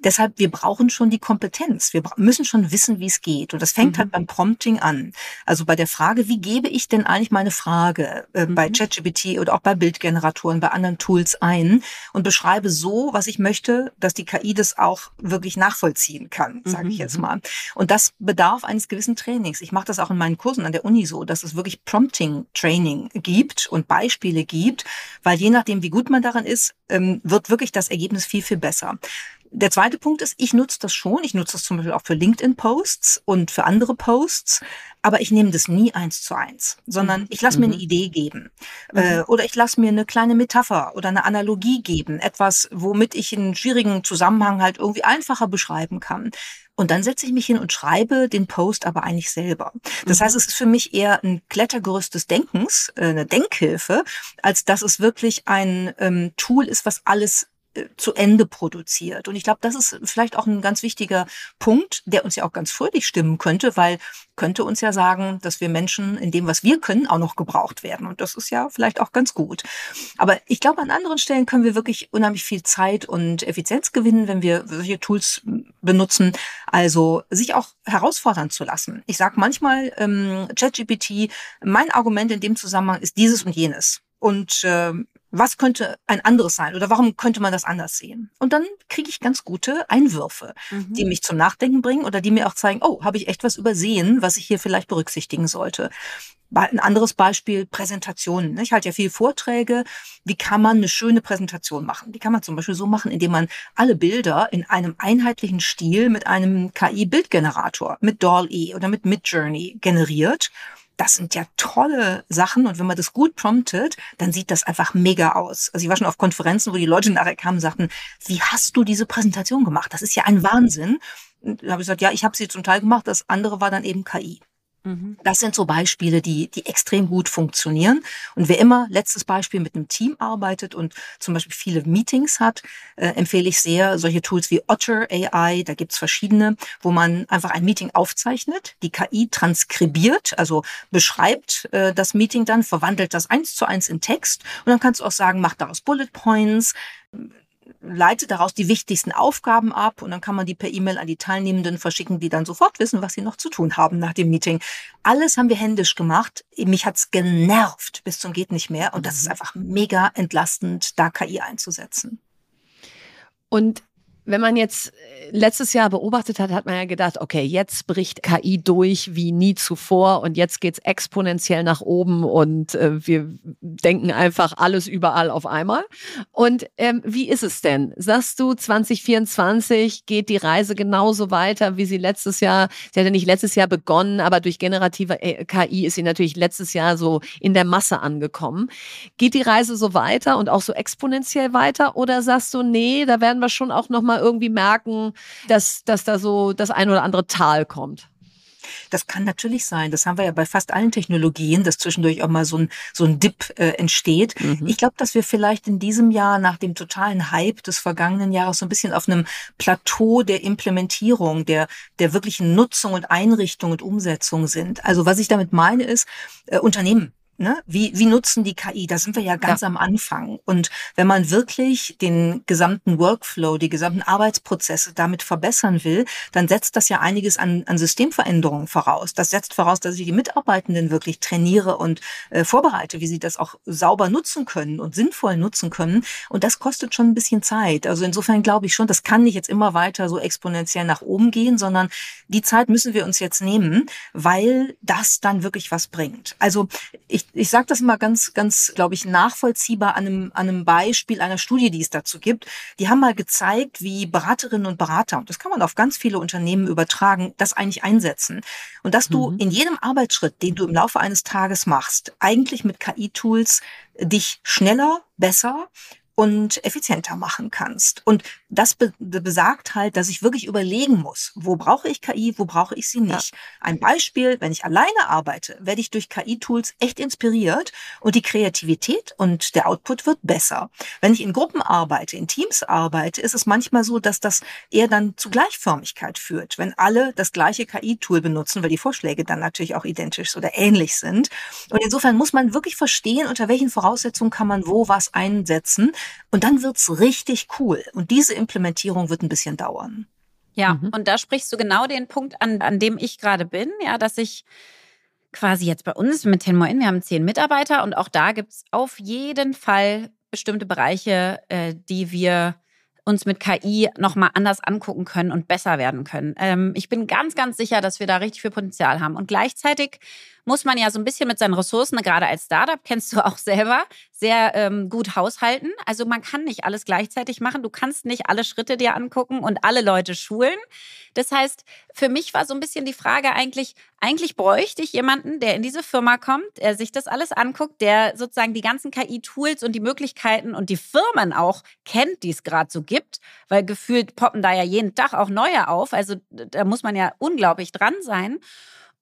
deshalb, wir brauchen schon die Kompetenz. Wir müssen schon wissen, wie es geht. Und das fängt halt mhm. halt beim Prompting an. Also bei der Frage, wie gebe ich denn eigentlich meine Frage äh, mhm. bei ChatGPT oder auch bei Bildgeneratoren, bei anderen Tools ein und beschreibe so, was ich möchte, dass die KI das auch wirklich nachvollziehen kann, sage ich jetzt mhm. mal. Und das bedarf eines gewissen Trainings. Ich mache das auch in meinen Kursen an der Uni so, dass es wirklich Prompting-Training gibt und Beispiele gibt, weil je nachdem, wie gut man daran ist, ähm, wird wirklich das Ergebnis viel, viel besser. Der zweite Punkt ist, ich nutze das schon. Ich nutze das zum Beispiel auch für LinkedIn-Posts und für andere Posts. Aber ich nehme das nie eins zu eins, sondern mhm. ich lasse mir eine mhm. Idee geben. Äh, mhm. oder ich lasse mir eine kleine Metapher oder eine Analogie geben. Etwas, womit ich einen schwierigen Zusammenhang halt irgendwie einfacher beschreiben kann. Und dann setze ich mich hin und schreibe den Post aber eigentlich selber. Das heißt, es ist für mich eher ein Klettergerüst des Denkens, äh, eine Denkhilfe, als dass es wirklich ein ähm, Tool ist, was alles äh, zu Ende produziert. Und ich glaube, das ist vielleicht auch ein ganz wichtiger Punkt, der uns ja auch ganz fröhlich stimmen könnte, weil könnte uns ja sagen, dass wir Menschen in dem, was wir können, auch noch gebraucht werden. Und das ist ja vielleicht auch ganz gut. Aber ich glaube, an anderen Stellen können wir wirklich unheimlich viel Zeit und Effizienz gewinnen, wenn wir solche Tools benutzen. Also sich auch herausfordern zu lassen. Ich sage manchmal, ähm, ChatGPT, mein Argument in dem Zusammenhang ist dieses und jenes. Und äh, Was könnte ein anderes sein oder warum könnte man das anders sehen? Und dann kriege ich ganz gute Einwürfe, mhm. die mich zum Nachdenken bringen oder die mir auch zeigen, oh, habe ich echt was übersehen, was ich hier vielleicht berücksichtigen sollte. Ein anderes Beispiel, Präsentationen. Ich halte ja viel Vorträge. Wie kann man eine schöne Präsentation machen? Die kann man zum Beispiel so machen, indem man alle Bilder in einem einheitlichen Stil mit einem KI-Bildgenerator, mit DALL-E oder mit Midjourney generiert das sind ja tolle Sachen. Und wenn man das gut promptet, dann sieht das einfach mega aus. Also ich war schon auf Konferenzen, wo die Leute nachher kamen und sagten, wie hast du diese Präsentation gemacht? Das ist ja ein Wahnsinn. Und da habe ich gesagt, ja, ich habe sie zum Teil gemacht, das andere war dann eben KI. Mhm. Das sind so Beispiele, die, die extrem gut funktionieren. Und wer immer, letztes Beispiel, mit einem Team arbeitet und zum Beispiel viele Meetings hat, äh, empfehle ich sehr solche Tools wie Otter AI. Da gibt's verschiedene, wo man einfach ein Meeting aufzeichnet, die KI transkribiert, also beschreibt äh, das Meeting dann, verwandelt das eins zu eins in Text. Und dann kannst du auch sagen, mach daraus Bullet Points, leitet daraus die wichtigsten Aufgaben ab und dann kann man die per E-Mail an die Teilnehmenden verschicken, die dann sofort wissen, was sie noch zu tun haben nach dem Meeting. Alles haben wir händisch gemacht. Mich hat's genervt bis zum geht nicht mehr und das ist mhm. einfach mega entlastend, da KI einzusetzen. Und wenn man jetzt äh, letztes Jahr beobachtet hat, hat man ja gedacht, okay, jetzt bricht KI durch wie nie zuvor und jetzt geht's exponentiell nach oben und äh, wir denken einfach alles überall auf einmal. Und ähm, wie ist es denn? Sagst du, 2024 geht die Reise genauso weiter, wie sie letztes Jahr, sie hat ja nicht letztes Jahr begonnen, aber durch generative äh, KI ist sie natürlich letztes Jahr so in der Masse angekommen. Geht die Reise so weiter und auch so exponentiell weiter oder sagst du, nee, da werden wir schon auch noch mal irgendwie merken, dass, dass da so das ein oder andere Tal kommt. Das kann natürlich sein. Das haben wir ja bei fast allen Technologien, dass zwischendurch auch mal so ein, so ein Dip äh, entsteht. Mhm. Ich glaube, dass wir vielleicht in diesem Jahr nach dem totalen Hype des vergangenen Jahres so ein bisschen auf einem Plateau der Implementierung, der, der wirklichen Nutzung und Einrichtung und Umsetzung sind. Also was ich damit meine ist, äh, Unternehmen Ne? Wie, wie nutzen die KI? Da sind wir ja ganz ja. am Anfang. Und wenn man wirklich den gesamten Workflow, die gesamten Arbeitsprozesse damit verbessern will, dann setzt das ja einiges an, an Systemveränderungen voraus. Das setzt voraus, dass ich die Mitarbeitenden wirklich trainiere und äh, vorbereite, wie sie das auch sauber nutzen können und sinnvoll nutzen können. Und das kostet schon ein bisschen Zeit. Also insofern glaube ich schon, das kann nicht jetzt immer weiter so exponentiell nach oben gehen, sondern die Zeit müssen wir uns jetzt nehmen, weil das dann wirklich was bringt. Also ich ich sage das mal ganz, ganz, glaube ich, nachvollziehbar an einem, an einem Beispiel einer Studie, die es dazu gibt. Die haben mal gezeigt, wie Beraterinnen und Berater, und das kann man auf ganz viele Unternehmen übertragen, das eigentlich einsetzen. Und dass du mhm. in jedem Arbeitsschritt, den du im Laufe eines Tages machst, eigentlich mit KI-Tools dich schneller, besser und effizienter machen kannst. Und das be besagt halt, dass ich wirklich überlegen muss, wo brauche ich KI, wo brauche ich sie nicht. Ja. Ein Beispiel, wenn ich alleine arbeite, werde ich durch KI-Tools echt inspiriert und die Kreativität und der Output wird besser. Wenn ich in Gruppen arbeite, in Teams arbeite, ist es manchmal so, dass das eher dann zu Gleichförmigkeit führt, wenn alle das gleiche KI-Tool benutzen, weil die Vorschläge dann natürlich auch identisch oder ähnlich sind. Und insofern muss man wirklich verstehen, unter welchen Voraussetzungen kann man wo was einsetzen. Und dann wird's richtig cool. Und diese Implementierung wird ein bisschen dauern. Ja, mhm. und da sprichst du genau den Punkt an, an dem ich gerade bin, ja, dass ich quasi jetzt bei uns mit Tenmoin, wir haben zehn Mitarbeiter und auch da gibt es auf jeden Fall bestimmte Bereiche, äh, die wir uns mit KI nochmal anders angucken können und besser werden können. Ähm, ich bin ganz, ganz sicher, dass wir da richtig viel Potenzial haben. Und gleichzeitig muss man ja so ein bisschen mit seinen Ressourcen, gerade als Startup, kennst du auch selber, sehr ähm, gut haushalten. Also man kann nicht alles gleichzeitig machen. Du kannst nicht alle Schritte dir angucken und alle Leute schulen. Das heißt, für mich war so ein bisschen die Frage eigentlich, eigentlich bräuchte ich jemanden, der in diese Firma kommt, der sich das alles anguckt, der sozusagen die ganzen KI-Tools und die Möglichkeiten und die Firmen auch kennt, die es gerade so gibt, weil gefühlt poppen da ja jeden Tag auch neue auf. Also da muss man ja unglaublich dran sein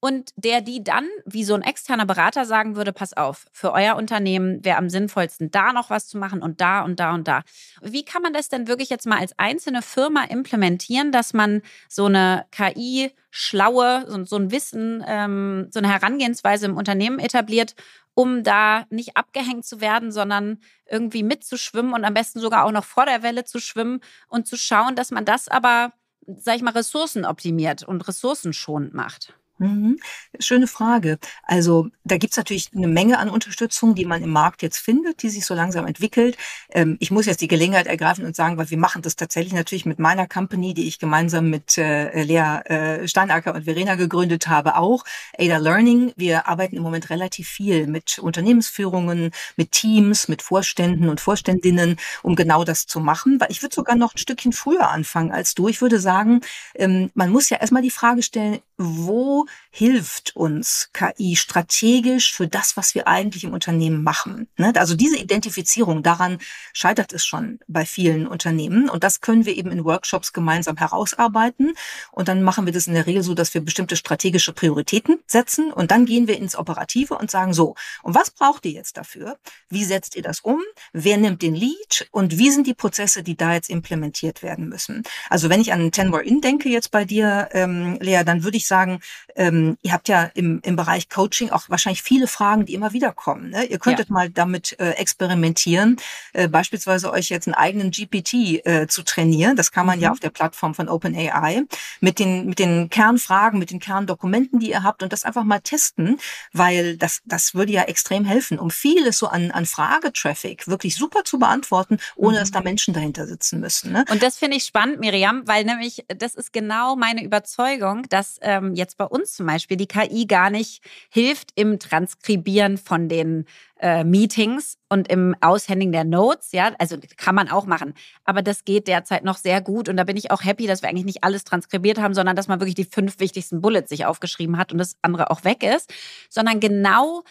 und der die dann, wie so ein externer Berater sagen würde, pass auf, für euer Unternehmen wäre am sinnvollsten, da noch was zu machen und da und da und da. Wie kann man das denn wirklich jetzt mal als einzelne Firma implementieren, dass man so eine KI schlaue, so, so ein Wissen, ähm, so eine Herangehensweise im Unternehmen etabliert, um da nicht abgehängt zu werden, sondern irgendwie mitzuschwimmen und am besten sogar auch noch vor der Welle zu schwimmen und zu schauen, dass man das aber, sag ich mal, ressourcenoptimiert und ressourcenschonend macht? Mhm. Schöne Frage. Also da gibt's natürlich eine Menge an Unterstützung, die man im Markt jetzt findet, die sich so langsam entwickelt. Ähm, ich muss jetzt die Gelegenheit ergreifen und sagen, weil wir machen das tatsächlich natürlich mit meiner Company, die ich gemeinsam mit äh, Lea äh, Steinacker und Verena gegründet habe, auch. Ada Learning. Wir arbeiten im Moment relativ viel mit Unternehmensführungen, mit Teams, mit Vorständen und Vorständinnen, um genau das zu machen. Weil ich würde sogar noch ein Stückchen früher anfangen als du. Ich würde sagen, ähm, man muss ja erstmal die Frage stellen, wo hilft uns KI strategisch für das, was wir eigentlich im Unternehmen machen. Ne? Also diese Identifizierung, daran scheitert es schon bei vielen Unternehmen. Und das können wir eben in Workshops gemeinsam herausarbeiten. Und dann machen wir das in der Regel so, dass wir bestimmte strategische Prioritäten setzen. Und dann gehen wir ins Operative und sagen so, und was braucht ihr jetzt dafür? Wie setzt ihr das um? Wer nimmt den Lead? Und wie sind die Prozesse, die da jetzt implementiert werden müssen? Also wenn ich an Tenwar In denke jetzt bei dir, ähm, Lea, dann würde ich sagen, ähm, ihr habt ja im, im Bereich Coaching auch wahrscheinlich viele Fragen, die immer wieder kommen. Ne? Ihr könntet ja. mal damit äh, experimentieren, äh, beispielsweise euch jetzt einen eigenen GPT äh, zu trainieren. Das kann man mhm. ja auf der Plattform von OpenAI mit den, mit den Kernfragen, mit den Kerndokumenten, die ihr habt und das einfach mal testen, weil das, das würde ja extrem helfen, um vieles so an, an Fragetraffic wirklich super zu beantworten, ohne mhm. dass da Menschen dahinter sitzen müssen. Ne? Und das finde ich spannend, Miriam, weil nämlich das ist genau meine Überzeugung, dass ähm, jetzt bei uns zum Beispiel die KI gar nicht hilft im Transkribieren von den äh, Meetings und im Aushändigen der Notes, ja, also kann man auch machen. Aber das geht derzeit noch sehr gut und da bin ich auch happy, dass wir eigentlich nicht alles transkribiert haben, sondern dass man wirklich die fünf wichtigsten Bullets sich aufgeschrieben hat und das andere auch weg ist, sondern genau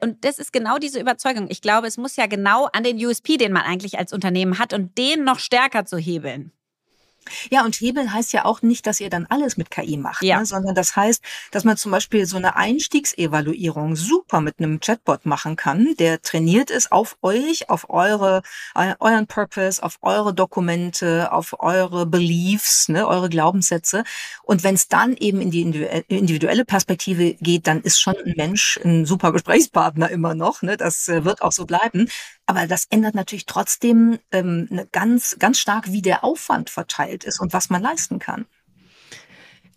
und das ist genau diese Überzeugung. Ich glaube, es muss ja genau an den USP, den man eigentlich als Unternehmen hat und den noch stärker zu hebeln. Ja, und Hebel heißt ja auch nicht, dass ihr dann alles mit KI macht, ja. ne, sondern das heißt, dass man zum Beispiel so eine Einstiegsevaluierung super mit einem Chatbot machen kann, der trainiert ist auf euch, auf eure, äh, euren Purpose, auf eure Dokumente, auf eure Beliefs, ne, eure Glaubenssätze. Und wenn es dann eben in die individuelle Perspektive geht, dann ist schon ein Mensch ein super Gesprächspartner immer noch. Ne, das äh, wird auch so bleiben. Aber das ändert natürlich trotzdem ähm, ne, ganz, ganz stark, wie der Aufwand verteilt ist und was man leisten kann.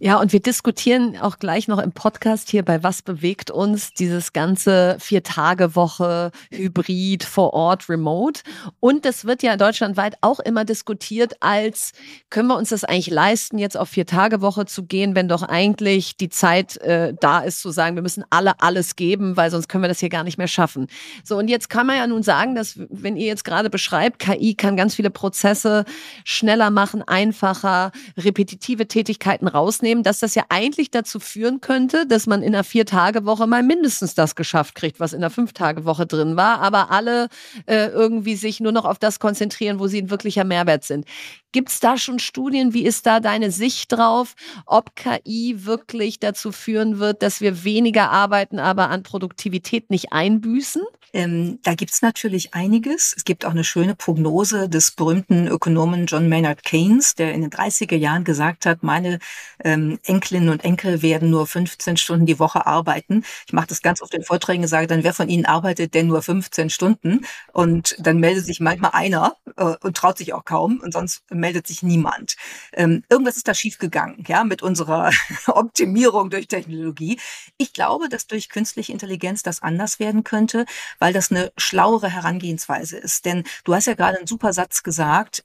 Ja, und wir diskutieren auch gleich noch im Podcast hier bei Was bewegt uns dieses ganze Vier-Tage-Woche, Hybrid, vor Ort, Remote. Und das wird ja deutschlandweit auch immer diskutiert als, können wir uns das eigentlich leisten, jetzt auf Vier-Tage-Woche zu gehen, wenn doch eigentlich die Zeit äh, da ist zu sagen, wir müssen alle alles geben, weil sonst können wir das hier gar nicht mehr schaffen. So, und jetzt kann man ja nun sagen, dass, wenn ihr jetzt gerade beschreibt, KI kann ganz viele Prozesse schneller machen, einfacher, repetitive Tätigkeiten rausnehmen nehmen, dass das ja eigentlich dazu führen könnte, dass man in einer Vier-Tage-Woche mal mindestens das geschafft kriegt, was in der Fünf-Tage-Woche drin war, aber alle äh, irgendwie sich nur noch auf das konzentrieren, wo sie ein wirklicher Mehrwert sind. Gibt es da schon Studien? Wie ist da deine Sicht drauf, ob KI wirklich dazu führen wird, dass wir weniger arbeiten, aber an Produktivität nicht einbüßen? Ähm, da gibt's natürlich einiges. Es gibt auch eine schöne Prognose des berühmten Ökonomen John Maynard Keynes, der in den 30er Jahren gesagt hat, meine ähm, Enkelinnen und Enkel werden nur 15 Stunden die Woche arbeiten. Ich mache das ganz oft in Vorträgen gesagt, dann wer von ihnen arbeitet denn nur 15 Stunden? Und dann meldet sich manchmal einer äh, und traut sich auch kaum und sonst meldet sich niemand. Ähm, irgendwas ist da schiefgegangen, ja, mit unserer Optimierung durch Technologie. Ich glaube, dass durch künstliche Intelligenz das anders werden könnte weil das eine schlauere Herangehensweise ist. Denn du hast ja gerade einen super Satz gesagt,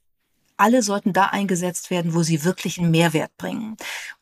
alle sollten da eingesetzt werden, wo sie wirklich einen Mehrwert bringen.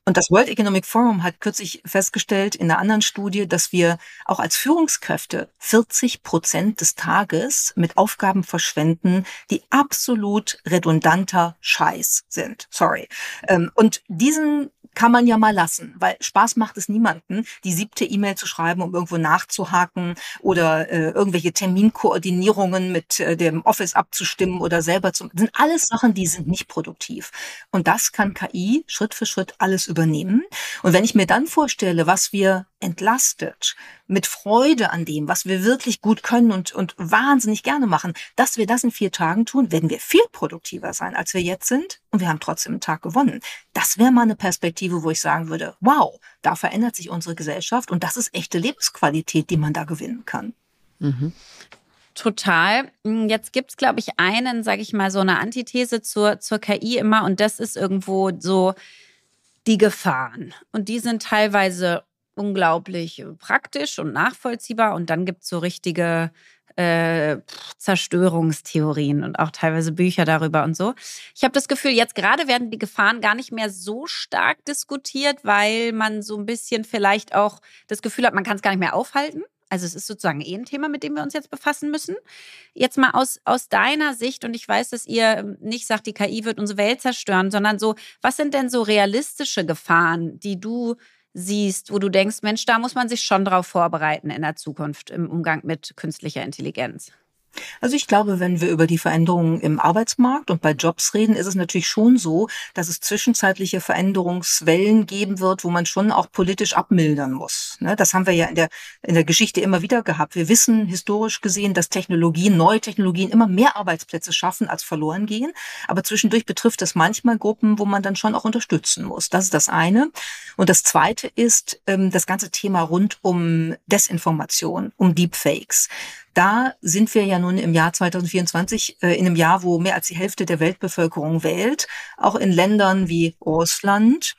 Und das World Economic Forum hat kürzlich festgestellt in einer anderen Studie, dass wir auch als Führungskräfte 40 Prozent des Tages mit Aufgaben verschwenden, die absolut redundanter Scheiß sind. Sorry. Ähm, und diesen kann man ja mal lassen, weil Spaß macht es niemanden, die siebte E-Mail zu schreiben, um irgendwo nachzuhaken oder äh, irgendwelche Terminkoordinierungen mit äh, dem Office abzustimmen oder selber zu. Das sind alles Sachen, die sind nicht produktiv. Und das kann KI Schritt für Schritt alles übernehmen. Und wenn ich mir dann vorstelle, was wir entlastet, mit Freude an dem, was wir wirklich gut können und, und wahnsinnig gerne machen, dass wir das in vier Tagen tun, werden wir viel produktiver sein, als wir jetzt sind. Und wir haben trotzdem einen Tag gewonnen. Das wäre mal eine Perspektive, wo ich sagen würde, wow, da verändert sich unsere Gesellschaft und das ist echte Lebensqualität, die man da gewinnen kann. Mhm. Total. Jetzt gibt's, glaube ich, einen, sage ich mal, so eine Antithese zur, zur KI immer und das ist irgendwo so die Gefahren. Und die sind teilweise unglaublich praktisch und nachvollziehbar. Und dann gibt es so richtige äh, Zerstörungstheorien und auch teilweise Bücher darüber und so. Ich habe das Gefühl, jetzt gerade werden die Gefahren gar nicht mehr so stark diskutiert, weil man so ein bisschen vielleicht auch das Gefühl hat, man kann es gar nicht mehr aufhalten. Also es ist sozusagen eh ein Thema, mit dem wir uns jetzt befassen müssen. Jetzt mal aus, aus deiner Sicht, und ich weiß, dass ihr nicht sagt, die KI wird unsere Welt zerstören, sondern so, was sind denn so realistische Gefahren, die du siehst, wo du denkst, Mensch, da muss man sich schon drauf vorbereiten in der Zukunft im Umgang mit künstlicher Intelligenz? Also ich glaube, wenn wir über die Veränderungen im Arbeitsmarkt und bei Jobs reden, ist es natürlich schon so, dass es zwischenzeitliche Veränderungswellen geben wird, wo man schon auch politisch abmildern muss. Ne, das haben wir ja in der, in der Geschichte immer wieder gehabt. Wir wissen historisch gesehen, dass Technologien, neue Technologien immer mehr Arbeitsplätze schaffen, als verloren gehen. Aber zwischendurch betrifft das manchmal Gruppen, wo man dann schon auch unterstützen muss. Das ist das eine. Und das zweite ist ähm, das ganze Thema rund um Desinformation, um Deepfakes. Da sind wir ja nun im Jahr 2024, äh, in einem Jahr, wo mehr als die Hälfte der Weltbevölkerung wählt, auch in Ländern wie Russland,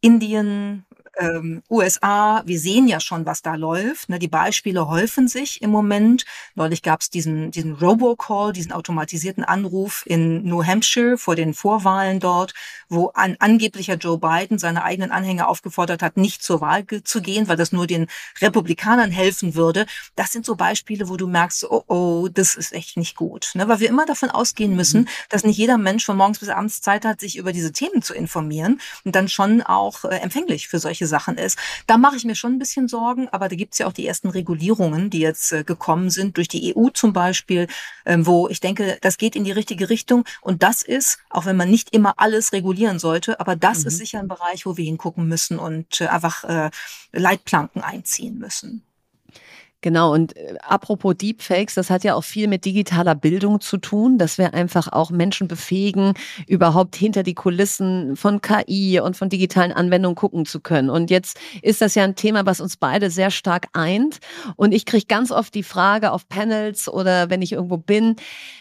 Indien, ähm, USA, wir sehen ja schon, was da läuft. Ne? Die Beispiele häufen sich im Moment. Neulich gab es diesen, diesen Robocall, diesen automatisierten Anruf in New Hampshire vor den Vorwahlen dort, wo ein angeblicher Joe Biden seine eigenen Anhänger aufgefordert hat, nicht zur Wahl zu gehen, weil das nur den Republikanern helfen würde. Das sind so Beispiele, wo du merkst, oh, oh, das ist echt nicht gut. Ne? Weil wir immer davon ausgehen müssen, mhm. dass nicht jeder Mensch von morgens bis abends Zeit hat, sich über diese Themen zu informieren und dann schon auch äh, empfänglich für solche Sachen ist. Da mache ich mir schon ein bisschen Sorgen, aber da gibt es ja auch die ersten Regulierungen, die jetzt äh, gekommen sind, durch die EU zum Beispiel, ähm, wo ich denke, das geht in die richtige Richtung. Und das ist, auch wenn man nicht immer alles regulieren sollte, aber das mhm. ist sicher ein Bereich, wo wir hingucken müssen und äh, einfach äh, Leitplanken einziehen müssen. Genau, und äh, apropos Deepfakes, das hat ja auch viel mit digitaler Bildung zu tun, dass wir einfach auch Menschen befähigen, überhaupt hinter die Kulissen von KI und von digitalen Anwendungen gucken zu können. Und jetzt ist das ja ein Thema, was uns beide sehr stark eint. Und ich kriege ganz oft die Frage auf Panels oder wenn ich irgendwo bin,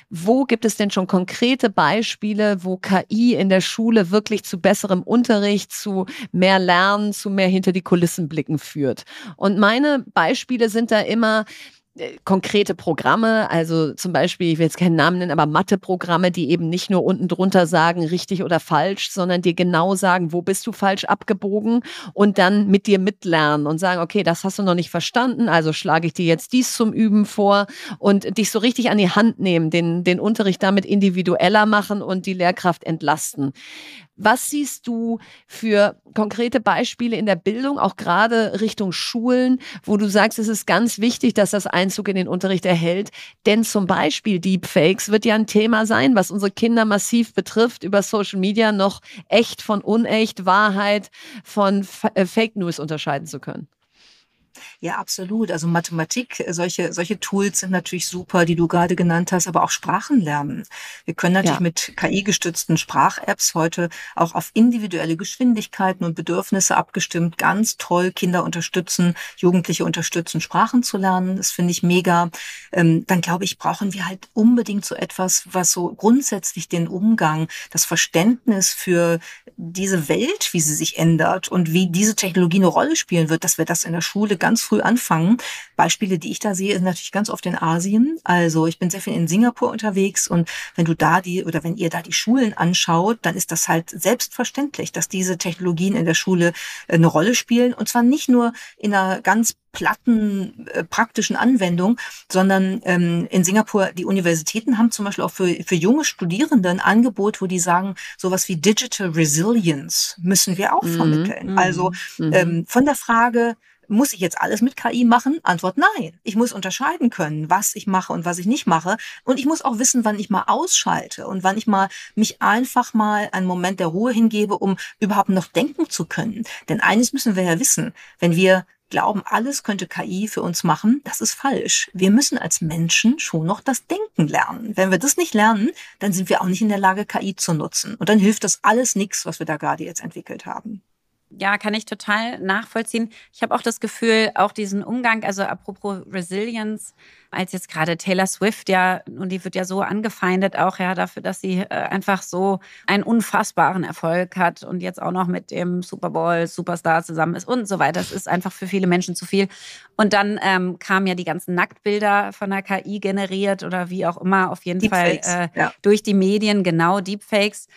wo gibt es denn schon konkrete Beispiele, wo KI in der Schule wirklich zu besserem Unterricht, zu mehr Lernen, zu mehr hinter die Kulissen blicken führt? Und meine Beispiele sind da immer, konkrete Programme, also zum Beispiel, ich will jetzt keinen Namen nennen, aber Matheprogramme, die eben nicht nur unten drunter sagen, richtig oder falsch, sondern dir genau sagen, wo bist du falsch abgebogen und dann mit dir mitlernen und sagen, okay, das hast du noch nicht verstanden, also schlage ich dir jetzt dies zum Üben vor und dich so richtig an die Hand nehmen, den, den Unterricht damit individueller machen und die Lehrkraft entlasten. Was siehst du für konkrete Beispiele in der Bildung, auch gerade Richtung Schulen, wo du sagst, es ist ganz wichtig, dass das Einzug in den Unterricht erhält? Denn zum Beispiel Deepfakes wird ja ein Thema sein, was unsere Kinder massiv betrifft, über Social Media noch echt von unecht, Wahrheit von äh, Fake News unterscheiden zu können. Ja, absolut. Also Mathematik, solche, solche Tools sind natürlich super, die du gerade genannt hast, aber auch Sprachen lernen. Wir können natürlich ja. mit KI-gestützten Sprach-Apps heute auch auf individuelle Geschwindigkeiten und Bedürfnisse abgestimmt ganz toll Kinder unterstützen, Jugendliche unterstützen, Sprachen zu lernen. Das finde ich mega. Ähm, dann glaube ich, brauchen wir halt unbedingt so etwas, was so grundsätzlich den Umgang, das Verständnis für diese Welt, wie sie sich ändert und wie diese Technologie eine Rolle spielen wird, dass wir das in der Schule ganz früh anfangen. Beispiele, die ich da sehe, sind natürlich ganz oft in Asien. Also ich bin sehr viel in Singapur unterwegs und wenn du da die oder wenn ihr da die Schulen anschaut, dann ist das halt selbstverständlich, dass diese Technologien in der Schule äh, eine Rolle spielen und zwar nicht nur in einer ganz platten äh, praktischen Anwendung, sondern ähm, in Singapur, die Universitäten haben zum Beispiel auch für, für junge Studierende ein Angebot, wo die sagen, sowas wie Digital Resilience müssen wir auch mhm. vermitteln. Also mhm. ähm, von der Frage, muss ich jetzt alles mit KI machen? Antwort nein. Ich muss unterscheiden können, was ich mache und was ich nicht mache. Und ich muss auch wissen, wann ich mal ausschalte und wann ich mal mich einfach mal einen Moment der Ruhe hingebe, um überhaupt noch denken zu können. Denn eines müssen wir ja wissen. Wenn wir glauben, alles könnte KI für uns machen, das ist falsch. Wir müssen als Menschen schon noch das Denken lernen. Wenn wir das nicht lernen, dann sind wir auch nicht in der Lage, KI zu nutzen. Und dann hilft das alles nichts, was wir da gerade jetzt entwickelt haben. Ja, kann ich total nachvollziehen. Ich habe auch das Gefühl, auch diesen Umgang, also apropos Resilience, als jetzt gerade Taylor Swift ja, und die wird ja so angefeindet auch ja dafür, dass sie äh, einfach so einen unfassbaren Erfolg hat und jetzt auch noch mit dem Super Bowl Superstar zusammen ist und so weiter. Das ist einfach für viele Menschen zu viel. Und dann ähm, kamen ja die ganzen Nacktbilder von der KI generiert oder wie auch immer, auf jeden Deepfakes, Fall äh, ja. durch die Medien, genau, Deepfakes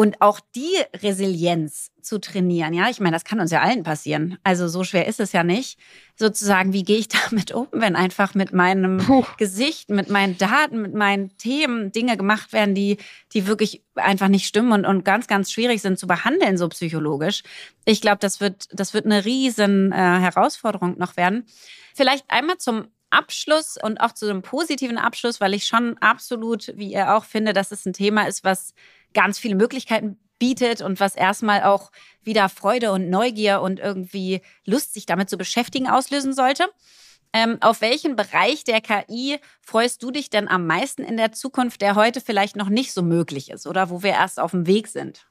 und auch die Resilienz zu trainieren. Ja, ich meine, das kann uns ja allen passieren. Also so schwer ist es ja nicht. Sozusagen, wie gehe ich damit um, wenn einfach mit meinem Puh. Gesicht, mit meinen Daten, mit meinen Themen Dinge gemacht werden, die, die wirklich einfach nicht stimmen und, und ganz, ganz schwierig sind zu behandeln, so psychologisch. Ich glaube, das wird, das wird eine riesen äh, Herausforderung noch werden. Vielleicht einmal zum Abschluss und auch zu einem positiven Abschluss, weil ich schon absolut, wie ihr auch finde, dass es ein Thema ist, was ganz viele Möglichkeiten bietet und was erstmal auch wieder Freude und Neugier und irgendwie Lust, sich damit zu beschäftigen, auslösen sollte. Ähm, auf welchen Bereich der KI freust du dich denn am meisten in der Zukunft, der heute vielleicht noch nicht so möglich ist oder wo wir erst auf dem Weg sind?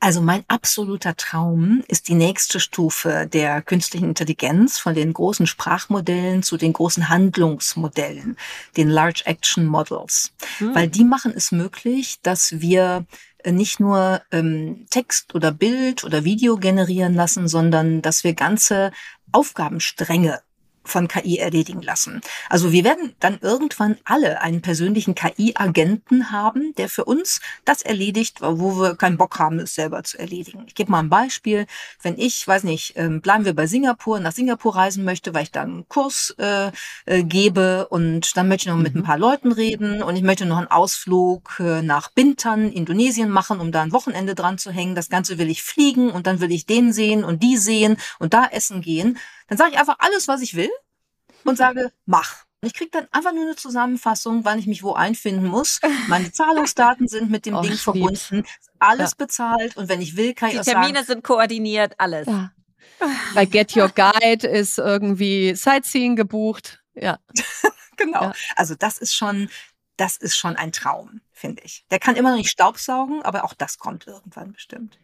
Also mein absoluter Traum ist die nächste Stufe der künstlichen Intelligenz von den großen Sprachmodellen zu den großen Handlungsmodellen, den Large Action Models. Hm. Weil die machen es möglich, dass wir nicht nur ähm, Text oder Bild oder Video generieren lassen, sondern dass wir ganze Aufgabenstränge von KI erledigen lassen. Also wir werden dann irgendwann alle einen persönlichen KI-Agenten haben, der für uns das erledigt, wo wir keinen Bock haben, es selber zu erledigen. Ich gebe mal ein Beispiel. Wenn ich, weiß nicht, ähm, bleiben wir bei Singapur, nach Singapur reisen möchte, weil ich dann einen Kurs äh, äh, gebe und dann möchte ich noch mit ein mhm. paar Leuten reden und ich möchte noch einen Ausflug äh, nach Bintan, Indonesien machen, um da ein Wochenende dran zu hängen. Das Ganze will ich fliegen und dann will ich den sehen und die sehen und da essen gehen dann sage ich einfach alles, was ich will und sage, mach. Ich kriege dann einfach nur eine Zusammenfassung, wann ich mich wo einfinden muss. Meine Zahlungsdaten sind mit dem oh, Ding verbunden, alles ja. bezahlt und wenn ich will, kann Die ich auch Termine sagen, sind koordiniert, alles. Ja. Bei Get Your Guide ist irgendwie Sightseeing gebucht. Ja. genau. Ja. Also das ist schon, das ist schon ein Traum, finde ich. Der kann immer noch nicht Staubsaugen, aber auch das kommt irgendwann bestimmt.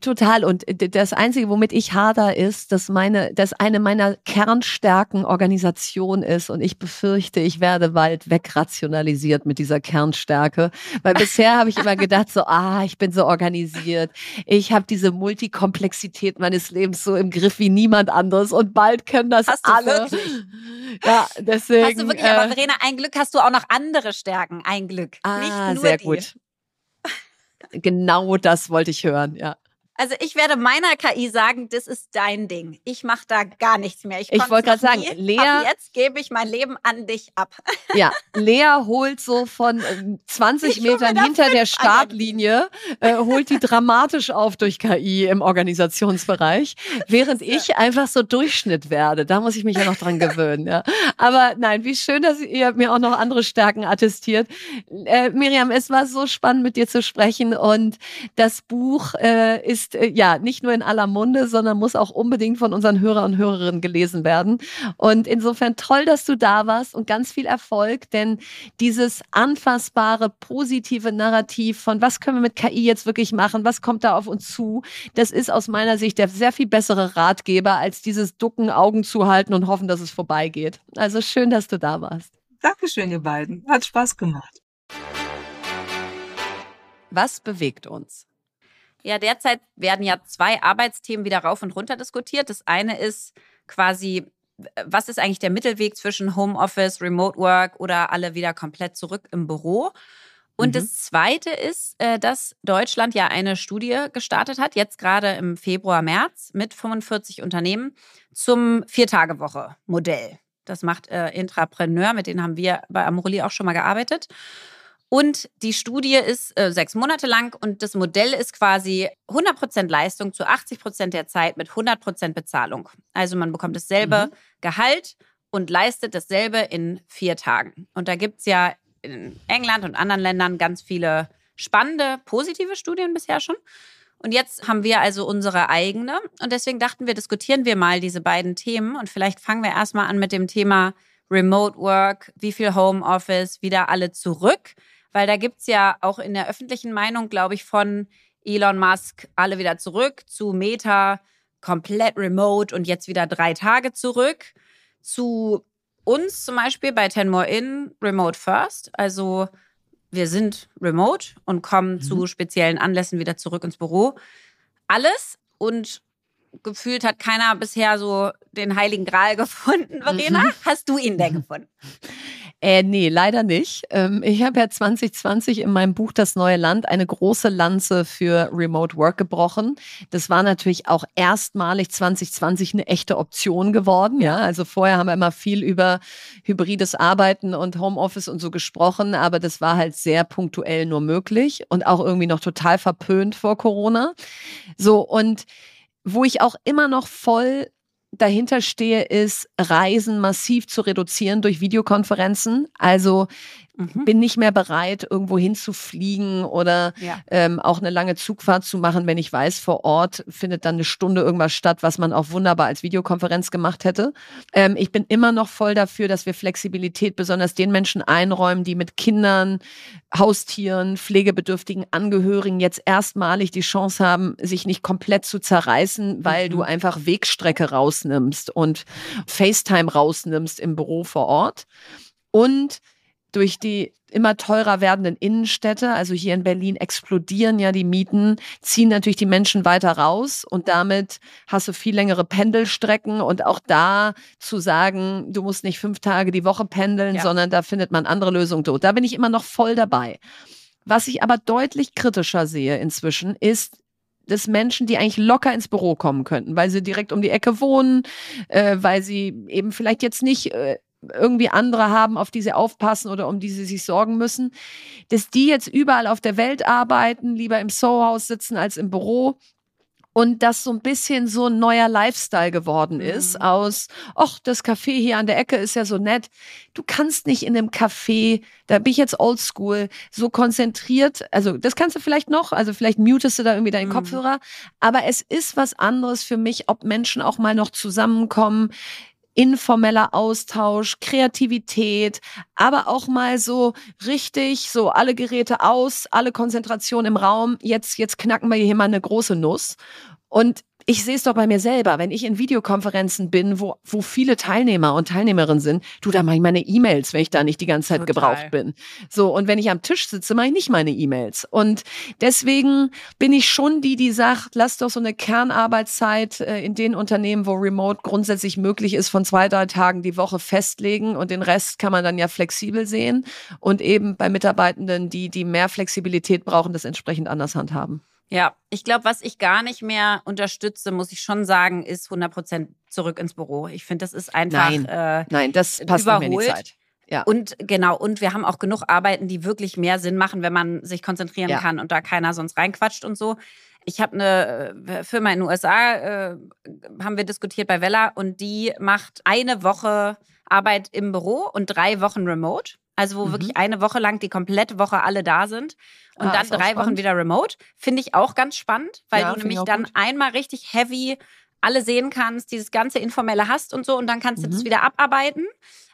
Total. Und das Einzige, womit ich hader, ist, dass meine, dass eine meiner Kernstärken Organisation ist. Und ich befürchte, ich werde bald wegrationalisiert mit dieser Kernstärke. Weil bisher habe ich immer gedacht, so, ah, ich bin so organisiert. Ich habe diese Multikomplexität meines Lebens so im Griff wie niemand anderes. Und bald können das hast alle. Du wirklich? Ja, deswegen. Hast du wirklich, äh, aber Verena, ein Glück hast du auch noch andere Stärken. Ein Glück. Ah, Nicht nur sehr die. gut. Genau das wollte ich hören, ja. Also ich werde meiner KI sagen, das ist dein Ding. Ich mache da gar nichts mehr. Ich, ich wollte gerade sagen, Lea, jetzt gebe ich mein Leben an dich ab. Ja, Lea holt so von 20 ich Metern hinter der Startlinie, äh, holt die dramatisch auf durch KI im Organisationsbereich, während ich einfach so Durchschnitt werde. Da muss ich mich ja noch dran gewöhnen. Ja. Aber nein, wie schön, dass ihr mir auch noch andere Stärken attestiert. Äh, Miriam, es war so spannend mit dir zu sprechen und das Buch äh, ist ist äh, ja nicht nur in aller Munde, sondern muss auch unbedingt von unseren Hörern und Hörerinnen gelesen werden. Und insofern toll, dass du da warst und ganz viel Erfolg, denn dieses anfassbare, positive Narrativ von was können wir mit KI jetzt wirklich machen, was kommt da auf uns zu, das ist aus meiner Sicht der sehr viel bessere Ratgeber als dieses Ducken, Augen zu halten und hoffen, dass es vorbeigeht. Also schön, dass du da warst. Dankeschön, ihr beiden. Hat Spaß gemacht. Was bewegt uns? Ja, derzeit werden ja zwei Arbeitsthemen wieder rauf und runter diskutiert. Das eine ist quasi, was ist eigentlich der Mittelweg zwischen Homeoffice, Remote Work oder alle wieder komplett zurück im Büro? Und mhm. das Zweite ist, äh, dass Deutschland ja eine Studie gestartet hat, jetzt gerade im Februar, März, mit 45 Unternehmen zum Viertagewoche-Modell. Das macht äh, Intrapreneur, mit denen haben wir bei Amorelli auch schon mal gearbeitet. Und die Studie ist äh, sechs Monate lang und das Modell ist quasi 100% Leistung zu 80% der Zeit mit 100% Bezahlung. Also man bekommt dasselbe mhm. Gehalt und leistet dasselbe in vier Tagen. Und da gibt es ja in England und anderen Ländern ganz viele spannende, positive Studien bisher schon. Und jetzt haben wir also unsere eigene. Und deswegen dachten wir, diskutieren wir mal diese beiden Themen. Und vielleicht fangen wir erstmal an mit dem Thema Remote Work, wie viel Homeoffice, wieder alle zurück. Weil da gibt es ja auch in der öffentlichen Meinung, glaube ich, von Elon Musk alle wieder zurück zu Meta, komplett remote und jetzt wieder drei Tage zurück zu uns zum Beispiel bei Ten More In Remote First. Also wir sind remote und kommen mhm. zu speziellen Anlässen wieder zurück ins Büro. Alles und gefühlt hat keiner bisher so den heiligen Gral gefunden. Verena, mhm. hast du ihn denn gefunden? Äh, nee, leider nicht. Ähm, ich habe ja 2020 in meinem Buch Das neue Land eine große Lanze für Remote Work gebrochen. Das war natürlich auch erstmalig 2020 eine echte Option geworden. Ja, also vorher haben wir immer viel über hybrides Arbeiten und Homeoffice und so gesprochen, aber das war halt sehr punktuell nur möglich und auch irgendwie noch total verpönt vor Corona. So und wo ich auch immer noch voll dahinter stehe, ist, Reisen massiv zu reduzieren durch Videokonferenzen. Also mhm. bin nicht mehr bereit, irgendwo hinzufliegen oder ja. ähm, auch eine lange Zugfahrt zu machen, wenn ich weiß, vor Ort findet dann eine Stunde irgendwas statt, was man auch wunderbar als Videokonferenz gemacht hätte. Ähm, ich bin immer noch voll dafür, dass wir Flexibilität besonders den Menschen einräumen, die mit Kindern, Haustieren, pflegebedürftigen Angehörigen jetzt erstmalig die Chance haben, sich nicht komplett zu zerreißen, weil mhm. du einfach Wegstrecke rausnimmst und FaceTime rausnimmst im Büro vor Ort. Und durch die immer teurer werdenden Innenstädte, also hier in Berlin explodieren ja die Mieten, ziehen natürlich die Menschen weiter raus und damit hast du viel längere Pendelstrecken und auch da zu sagen, du musst nicht fünf Tage die Woche pendeln, ja. sondern da findet man andere Lösungen. Da bin ich immer noch voll dabei. Was ich aber deutlich kritischer sehe inzwischen ist, dass Menschen, die eigentlich locker ins Büro kommen könnten, weil sie direkt um die Ecke wohnen, äh, weil sie eben vielleicht jetzt nicht äh, irgendwie andere haben, auf die sie aufpassen oder um die sie sich sorgen müssen, dass die jetzt überall auf der Welt arbeiten, lieber im Soho-Haus sitzen als im Büro und das so ein bisschen so ein neuer Lifestyle geworden ist mhm. aus, ach, das Café hier an der Ecke ist ja so nett. Du kannst nicht in einem Café, da bin ich jetzt oldschool, so konzentriert, also das kannst du vielleicht noch, also vielleicht mutest du da irgendwie deinen mhm. Kopfhörer, aber es ist was anderes für mich, ob Menschen auch mal noch zusammenkommen, informeller Austausch, Kreativität, aber auch mal so richtig, so alle Geräte aus, alle Konzentration im Raum. Jetzt, jetzt knacken wir hier mal eine große Nuss. Und ich sehe es doch bei mir selber, wenn ich in Videokonferenzen bin, wo, wo viele Teilnehmer und Teilnehmerinnen sind, du, da mache ich meine E-Mails, wenn ich da nicht die ganze Zeit Total. gebraucht bin. So, und wenn ich am Tisch sitze, mache ich nicht meine E-Mails. Und deswegen bin ich schon die, die sagt, lass doch so eine Kernarbeitszeit äh, in den Unternehmen, wo Remote grundsätzlich möglich ist, von zwei, drei Tagen die Woche festlegen und den Rest kann man dann ja flexibel sehen und eben bei Mitarbeitenden, die, die mehr Flexibilität brauchen, das entsprechend anders handhaben. Ja, ich glaube, was ich gar nicht mehr unterstütze, muss ich schon sagen, ist 100 Prozent zurück ins Büro. Ich finde, das ist einfach Nein, äh, Nein das passt überholt. Nicht mehr in die Zeit. Ja. Und genau, und wir haben auch genug Arbeiten, die wirklich mehr Sinn machen, wenn man sich konzentrieren ja. kann und da keiner sonst reinquatscht und so. Ich habe eine äh, Firma in den USA, äh, haben wir diskutiert bei Vella, und die macht eine Woche Arbeit im Büro und drei Wochen remote. Also wo mhm. wirklich eine Woche lang die komplette Woche alle da sind und ah, dann drei Wochen wieder remote. Finde ich auch ganz spannend, weil ja, du nämlich dann gut. einmal richtig heavy alle sehen kannst, dieses ganze Informelle hast und so und dann kannst mhm. du das mhm. wieder abarbeiten.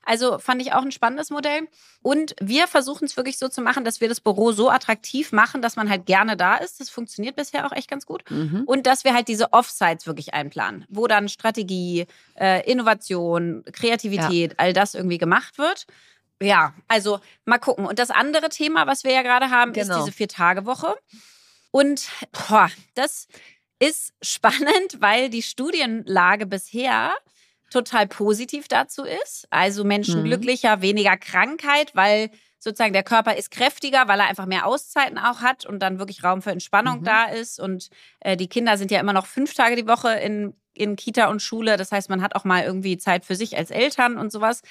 Also fand ich auch ein spannendes Modell. Und wir versuchen es wirklich so zu machen, dass wir das Büro so attraktiv machen, dass man halt gerne da ist. Das funktioniert bisher auch echt ganz gut. Mhm. Und dass wir halt diese Offsites wirklich einplanen, wo dann Strategie, äh, Innovation, Kreativität, ja. all das irgendwie gemacht wird. Ja, also mal gucken. Und das andere Thema, was wir ja gerade haben, genau. ist diese Vier-Tage-Woche. Und boah, das ist spannend, weil die Studienlage bisher total positiv dazu ist. Also Menschen mhm. glücklicher, weniger Krankheit, weil sozusagen der Körper ist kräftiger, weil er einfach mehr Auszeiten auch hat und dann wirklich Raum für Entspannung mhm. da ist. Und äh, die Kinder sind ja immer noch fünf Tage die Woche in, in Kita und Schule. Das heißt, man hat auch mal irgendwie Zeit für sich als Eltern und sowas.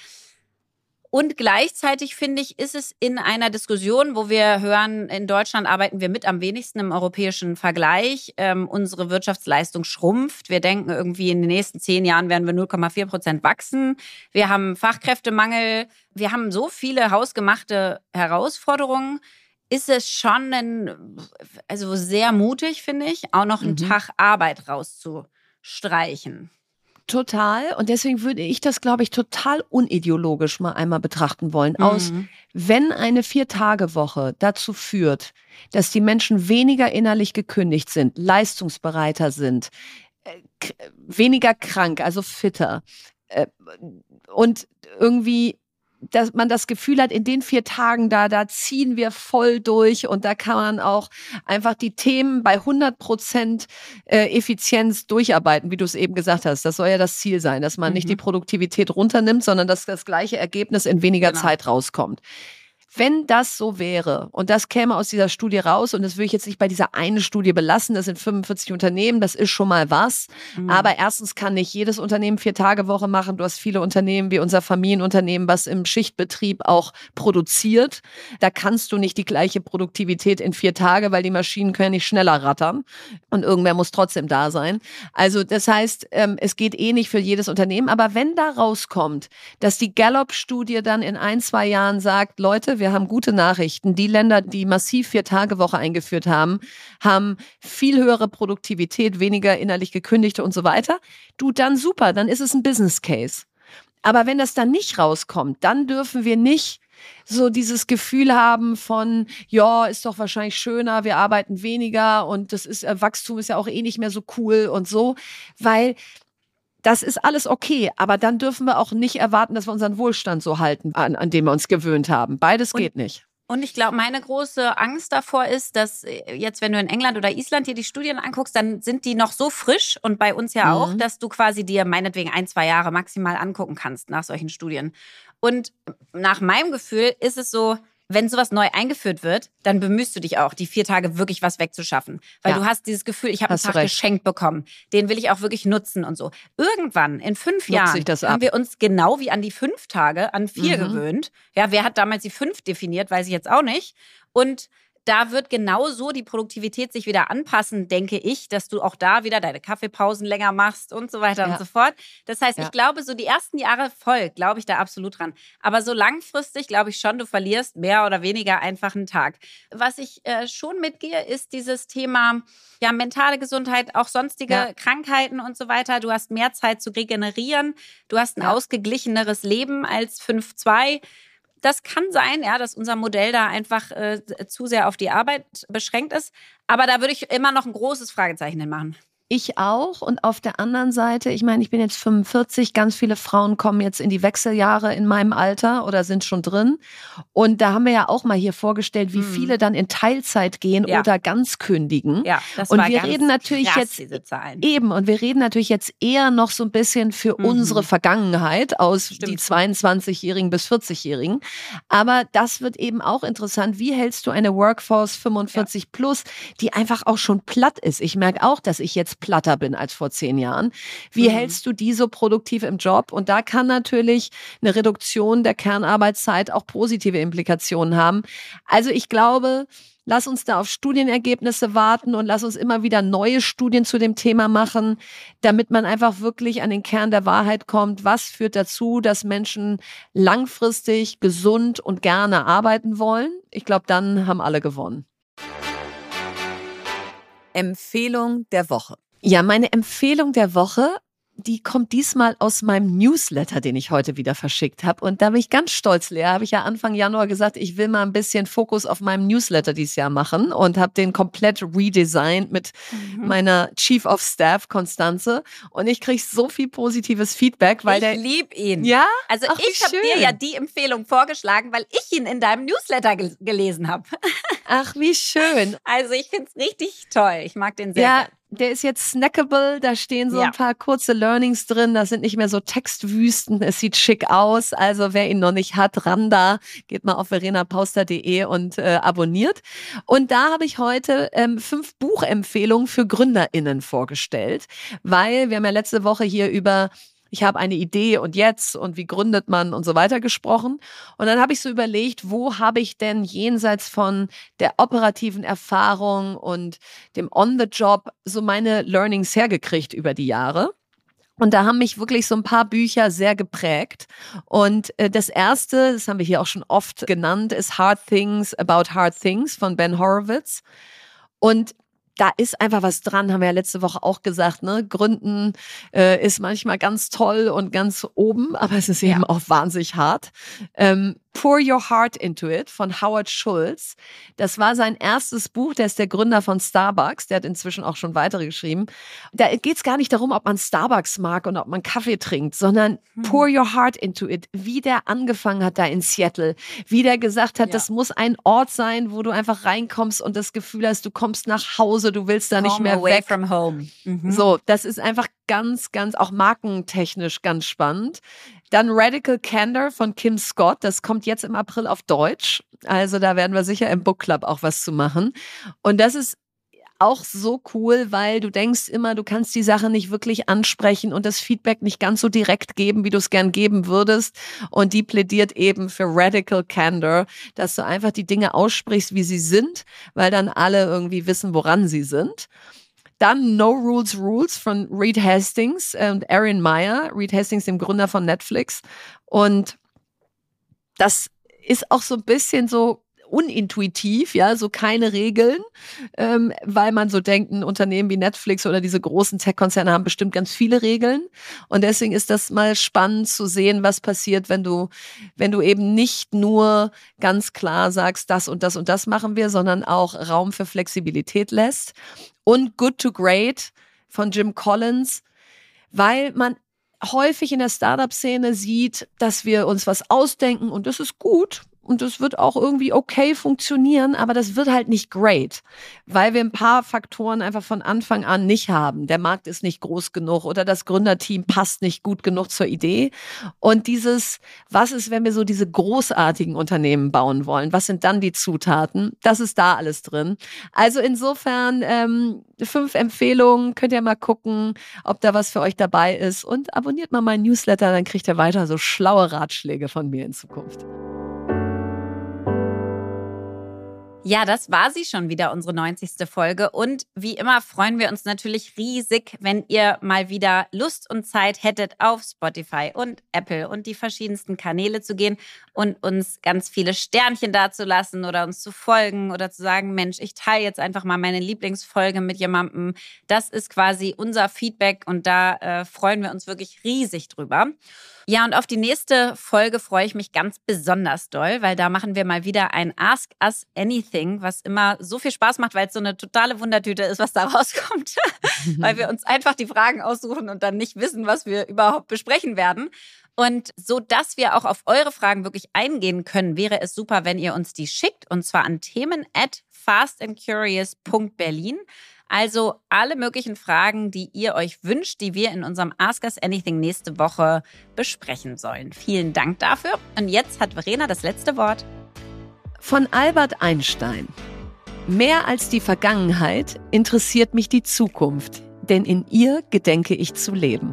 Und gleichzeitig finde ich, ist es in einer Diskussion, wo wir hören, in Deutschland arbeiten wir mit am wenigsten im europäischen Vergleich. Ähm, unsere Wirtschaftsleistung schrumpft. Wir denken irgendwie in den nächsten zehn Jahren werden wir 0,4 Prozent wachsen. Wir haben Fachkräftemangel. Wir haben so viele hausgemachte Herausforderungen. Ist es schon ein, also sehr mutig, finde ich, auch noch einen mhm. Tag Arbeit rauszustreichen. Total. Und deswegen würde ich das, glaube ich, total unideologisch mal einmal betrachten wollen. Aus, Mhm. wenn eine Vier-Tage-Woche dazu führt, dass die Menschen weniger innerlich gekündigt sind, leistungsbereiter sind, äh, weniger krank, also fitter, äh, und irgendwie dass man das Gefühl hat, in den vier Tagen da, da ziehen wir voll durch und da kann man auch einfach die Themen bei 100 Prozent äh, Effizienz durcharbeiten, wie du es eben gesagt hast. Das soll ja das Ziel sein, dass man nicht Mhm. die Produktivität runternimmt, sondern dass das gleiche Ergebnis in weniger Genau. Zeit rauskommt. Wenn das so wäre und das käme aus dieser Studie raus und das würde ich jetzt nicht bei dieser einen Studie belassen, das sind 45 Unternehmen, das ist schon mal was. Mhm. Aber erstens kann nicht jedes Unternehmen vier Tage Woche machen. Du hast viele Unternehmen wie unser Familienunternehmen, was im Schichtbetrieb auch produziert. Da kannst du nicht die gleiche Produktivität in vier Tage, weil die Maschinen können ja nicht schneller rattern und irgendwer muss trotzdem da sein. Also das heißt, ähm, es geht eh nicht für jedes Unternehmen. Aber wenn da rauskommt, dass die Gallup-Studie dann in ein, zwei Jahren sagt, Leute, wir haben gute Nachrichten. Die Länder, die massiv Vier-Tage-Woche eingeführt haben, haben viel höhere Produktivität, weniger innerlich gekündigte und so weiter. Du, dann super, dann ist es ein Business Case. Aber wenn das dann nicht rauskommt, dann dürfen wir nicht so dieses Gefühl haben von, ja, ist doch wahrscheinlich schöner, wir arbeiten weniger und das ist, äh, Wachstum ist ja auch eh nicht mehr so cool und so, weil das ist alles okay, aber dann dürfen wir auch nicht erwarten, dass wir unseren Wohlstand so halten, an, an dem wir uns gewöhnt haben. Beides Und- geht nicht. Und ich glaube, meine große Angst davor ist, dass äh, jetzt, wenn du in England oder Island dir die Studien anguckst, dann sind die noch so frisch und bei uns ja Mhm. auch, dass du quasi dir meinetwegen ein, zwei Jahre maximal angucken kannst nach solchen Studien. Und nach meinem Gefühl ist es so, wenn sowas neu eingeführt wird, dann bemühst du dich auch, die vier Tage wirklich was wegzuschaffen. Weil Ja. du hast dieses Gefühl, ich habe einen Tag geschenkt bekommen. Den will ich auch wirklich nutzen und so. Irgendwann, in fünf Nutze Jahren, haben ab. wir uns genau wie an die fünf Tage, an vier Mhm. gewöhnt. Ja, wer hat damals die fünf definiert, weiß ich jetzt auch nicht. Und da wird genau so die Produktivität sich wieder anpassen, denke ich, dass du auch da wieder deine Kaffeepausen länger machst und so weiter Ja. und so fort. Das heißt, Ja. ich glaube, so die ersten Jahre voll, glaube ich da absolut dran. Aber so langfristig glaube ich schon, du verlierst mehr oder weniger einfach einen Tag. Was ich äh, schon mitgehe, ist dieses Thema, ja, mentale Gesundheit, auch sonstige Ja. Krankheiten und so weiter. Du hast mehr Zeit zu regenerieren. Du hast ein ausgeglicheneres Leben als 5-2. Das kann sein, ja, dass unser Modell da einfach äh, zu sehr auf die Arbeit beschränkt ist. Aber da würde ich immer noch ein großes Fragezeichen hinmachen. Ich auch. Und auf der anderen Seite, ich meine, ich bin jetzt 45, ganz viele Frauen kommen jetzt in die Wechseljahre in meinem Alter oder sind schon drin. Und da haben wir ja auch mal hier vorgestellt, wie Mhm. viele dann in Teilzeit gehen Ja. oder ganz kündigen. Ja, das Und war wir ganz reden natürlich krass, jetzt. Eben, und wir reden natürlich jetzt eher noch so ein bisschen für Mhm. unsere Vergangenheit aus Stimmt. die 22-Jährigen bis 40-Jährigen. Aber das wird eben auch interessant. Wie hältst du eine Workforce 45 plus, die einfach auch schon platt ist? Ich merke auch, dass ich jetzt platter bin als vor zehn Jahren. Wie Mhm. hältst du die so produktiv im Job? Und da kann natürlich eine Reduktion der Kernarbeitszeit auch positive Implikationen haben. Also ich glaube, Lass uns da auf Studienergebnisse warten und lass uns immer wieder neue Studien zu dem Thema machen, damit man einfach wirklich an den Kern der Wahrheit kommt. Was führt dazu, dass Menschen langfristig gesund und gerne arbeiten wollen? Ich glaube, dann haben alle gewonnen. Empfehlung der Woche. Ja, meine Empfehlung der Woche, die kommt diesmal aus meinem Newsletter, den ich heute wieder verschickt habe. Und da bin ich ganz stolz, Lea. Habe ich ja Anfang Januar gesagt, ich will mal ein bisschen Fokus auf meinem Newsletter dieses Jahr machen und habe den komplett redesigned mit Mhm. meiner Chief of Staff, Konstanze. Und ich kriege so viel positives Feedback, weil ich der. liebe ihn. Ja? Also Ach, ich habe dir ja die Empfehlung vorgeschlagen, weil ich ihn in deinem Newsletter gel gelesen habe. Ach, wie schön. Also ich finde es richtig toll. Ich mag den sehr. Ja, gern. Der ist jetzt snackable, da stehen so Ja. ein paar kurze Learnings drin, das sind nicht mehr so Textwüsten, es sieht schick aus, also wer ihn noch nicht hat, ran da, geht mal auf verenapauster.de und äh, abonniert. Und da habe ich heute ähm, fünf Buchempfehlungen für GründerInnen vorgestellt, weil wir haben ja letzte Woche hier über ich habe eine Idee und jetzt und wie gründet man und so weiter gesprochen. Und dann habe ich so überlegt, wo habe ich denn jenseits von der operativen Erfahrung und dem On-the-Job so meine Learnings hergekriegt über die Jahre. Und da haben mich wirklich so ein paar Bücher sehr geprägt. Und äh, das erste, das haben wir hier auch schon oft genannt, ist Hard Things About Hard Things von Ben Horowitz. Und da ist einfach was dran, haben wir ja letzte Woche auch gesagt, ne? Gründen äh, ist manchmal ganz toll und ganz oben, aber es ist eben auch wahnsinnig hart. Ähm, Pour Your Heart Into It von Howard Schulz. Das war sein erstes Buch. Der ist der Gründer von Starbucks. Der hat inzwischen auch schon weitere geschrieben. Da geht es gar nicht darum, ob man Starbucks mag und ob man Kaffee trinkt, sondern hm. Pour Your Heart Into It. Wie der angefangen hat da in Seattle. Wie der gesagt hat, ja. das muss ein Ort sein, wo du einfach reinkommst und das Gefühl hast, du kommst nach Hause, du willst da home nicht mehr away weg. from home. Mhm. So, das ist einfach ganz, ganz, auch markentechnisch ganz spannend. Dann Radical Candor von Kim Scott. Das kommt jetzt im April auf Deutsch. Also da werden wir sicher im Book Club auch was zu machen. Und das ist auch so cool, weil du denkst immer, du kannst die Sache nicht wirklich ansprechen und das Feedback nicht ganz so direkt geben, wie du es gern geben würdest. Und die plädiert eben für Radical Candor, dass du einfach die Dinge aussprichst, wie sie sind, weil dann alle irgendwie wissen, woran sie sind. Dann No Rules Rules von Reed Hastings und Aaron Meyer. Reed Hastings, dem Gründer von Netflix. Und das ist auch so ein bisschen so unintuitiv, ja, so keine Regeln, ähm, weil man so denkt, ein Unternehmen wie Netflix oder diese großen Tech-Konzerne haben bestimmt ganz viele Regeln. Und deswegen ist das mal spannend zu sehen, was passiert, wenn du, wenn du eben nicht nur ganz klar sagst, das und das und das machen wir, sondern auch Raum für Flexibilität lässt. Und Good to Great von Jim Collins, weil man häufig in der Startup-Szene sieht, dass wir uns was ausdenken und das ist gut und es wird auch irgendwie okay funktionieren, aber das wird halt nicht great, weil wir ein paar Faktoren einfach von Anfang an nicht haben. Der Markt ist nicht groß genug oder das Gründerteam passt nicht gut genug zur Idee. Und dieses, was ist, wenn wir so diese großartigen Unternehmen bauen wollen? Was sind dann die Zutaten? Das ist da alles drin. Also insofern ähm, fünf Empfehlungen, könnt ihr mal gucken, ob da was für euch dabei ist und abonniert mal meinen Newsletter, dann kriegt ihr weiter so schlaue Ratschläge von mir in Zukunft. Ja, das war sie schon wieder, unsere 90. Folge. Und wie immer freuen wir uns natürlich riesig, wenn ihr mal wieder Lust und Zeit hättet, auf Spotify und Apple und die verschiedensten Kanäle zu gehen und uns ganz viele Sternchen dazulassen oder uns zu folgen oder zu sagen, Mensch, ich teile jetzt einfach mal meine Lieblingsfolge mit jemandem. Das ist quasi unser Feedback und da äh, freuen wir uns wirklich riesig drüber. Ja, und auf die nächste Folge freue ich mich ganz besonders doll, weil da machen wir mal wieder ein Ask Us Anything, was immer so viel Spaß macht, weil es so eine totale Wundertüte ist, was da rauskommt, weil wir uns einfach die Fragen aussuchen und dann nicht wissen, was wir überhaupt besprechen werden. Und so dass wir auch auf eure Fragen wirklich eingehen können, wäre es super, wenn ihr uns die schickt und zwar an themen at fastandcurious.berlin. Also alle möglichen Fragen, die ihr euch wünscht, die wir in unserem Ask Us Anything nächste Woche besprechen sollen. Vielen Dank dafür. Und jetzt hat Verena das letzte Wort. Von Albert Einstein. Mehr als die Vergangenheit interessiert mich die Zukunft, denn in ihr gedenke ich zu leben.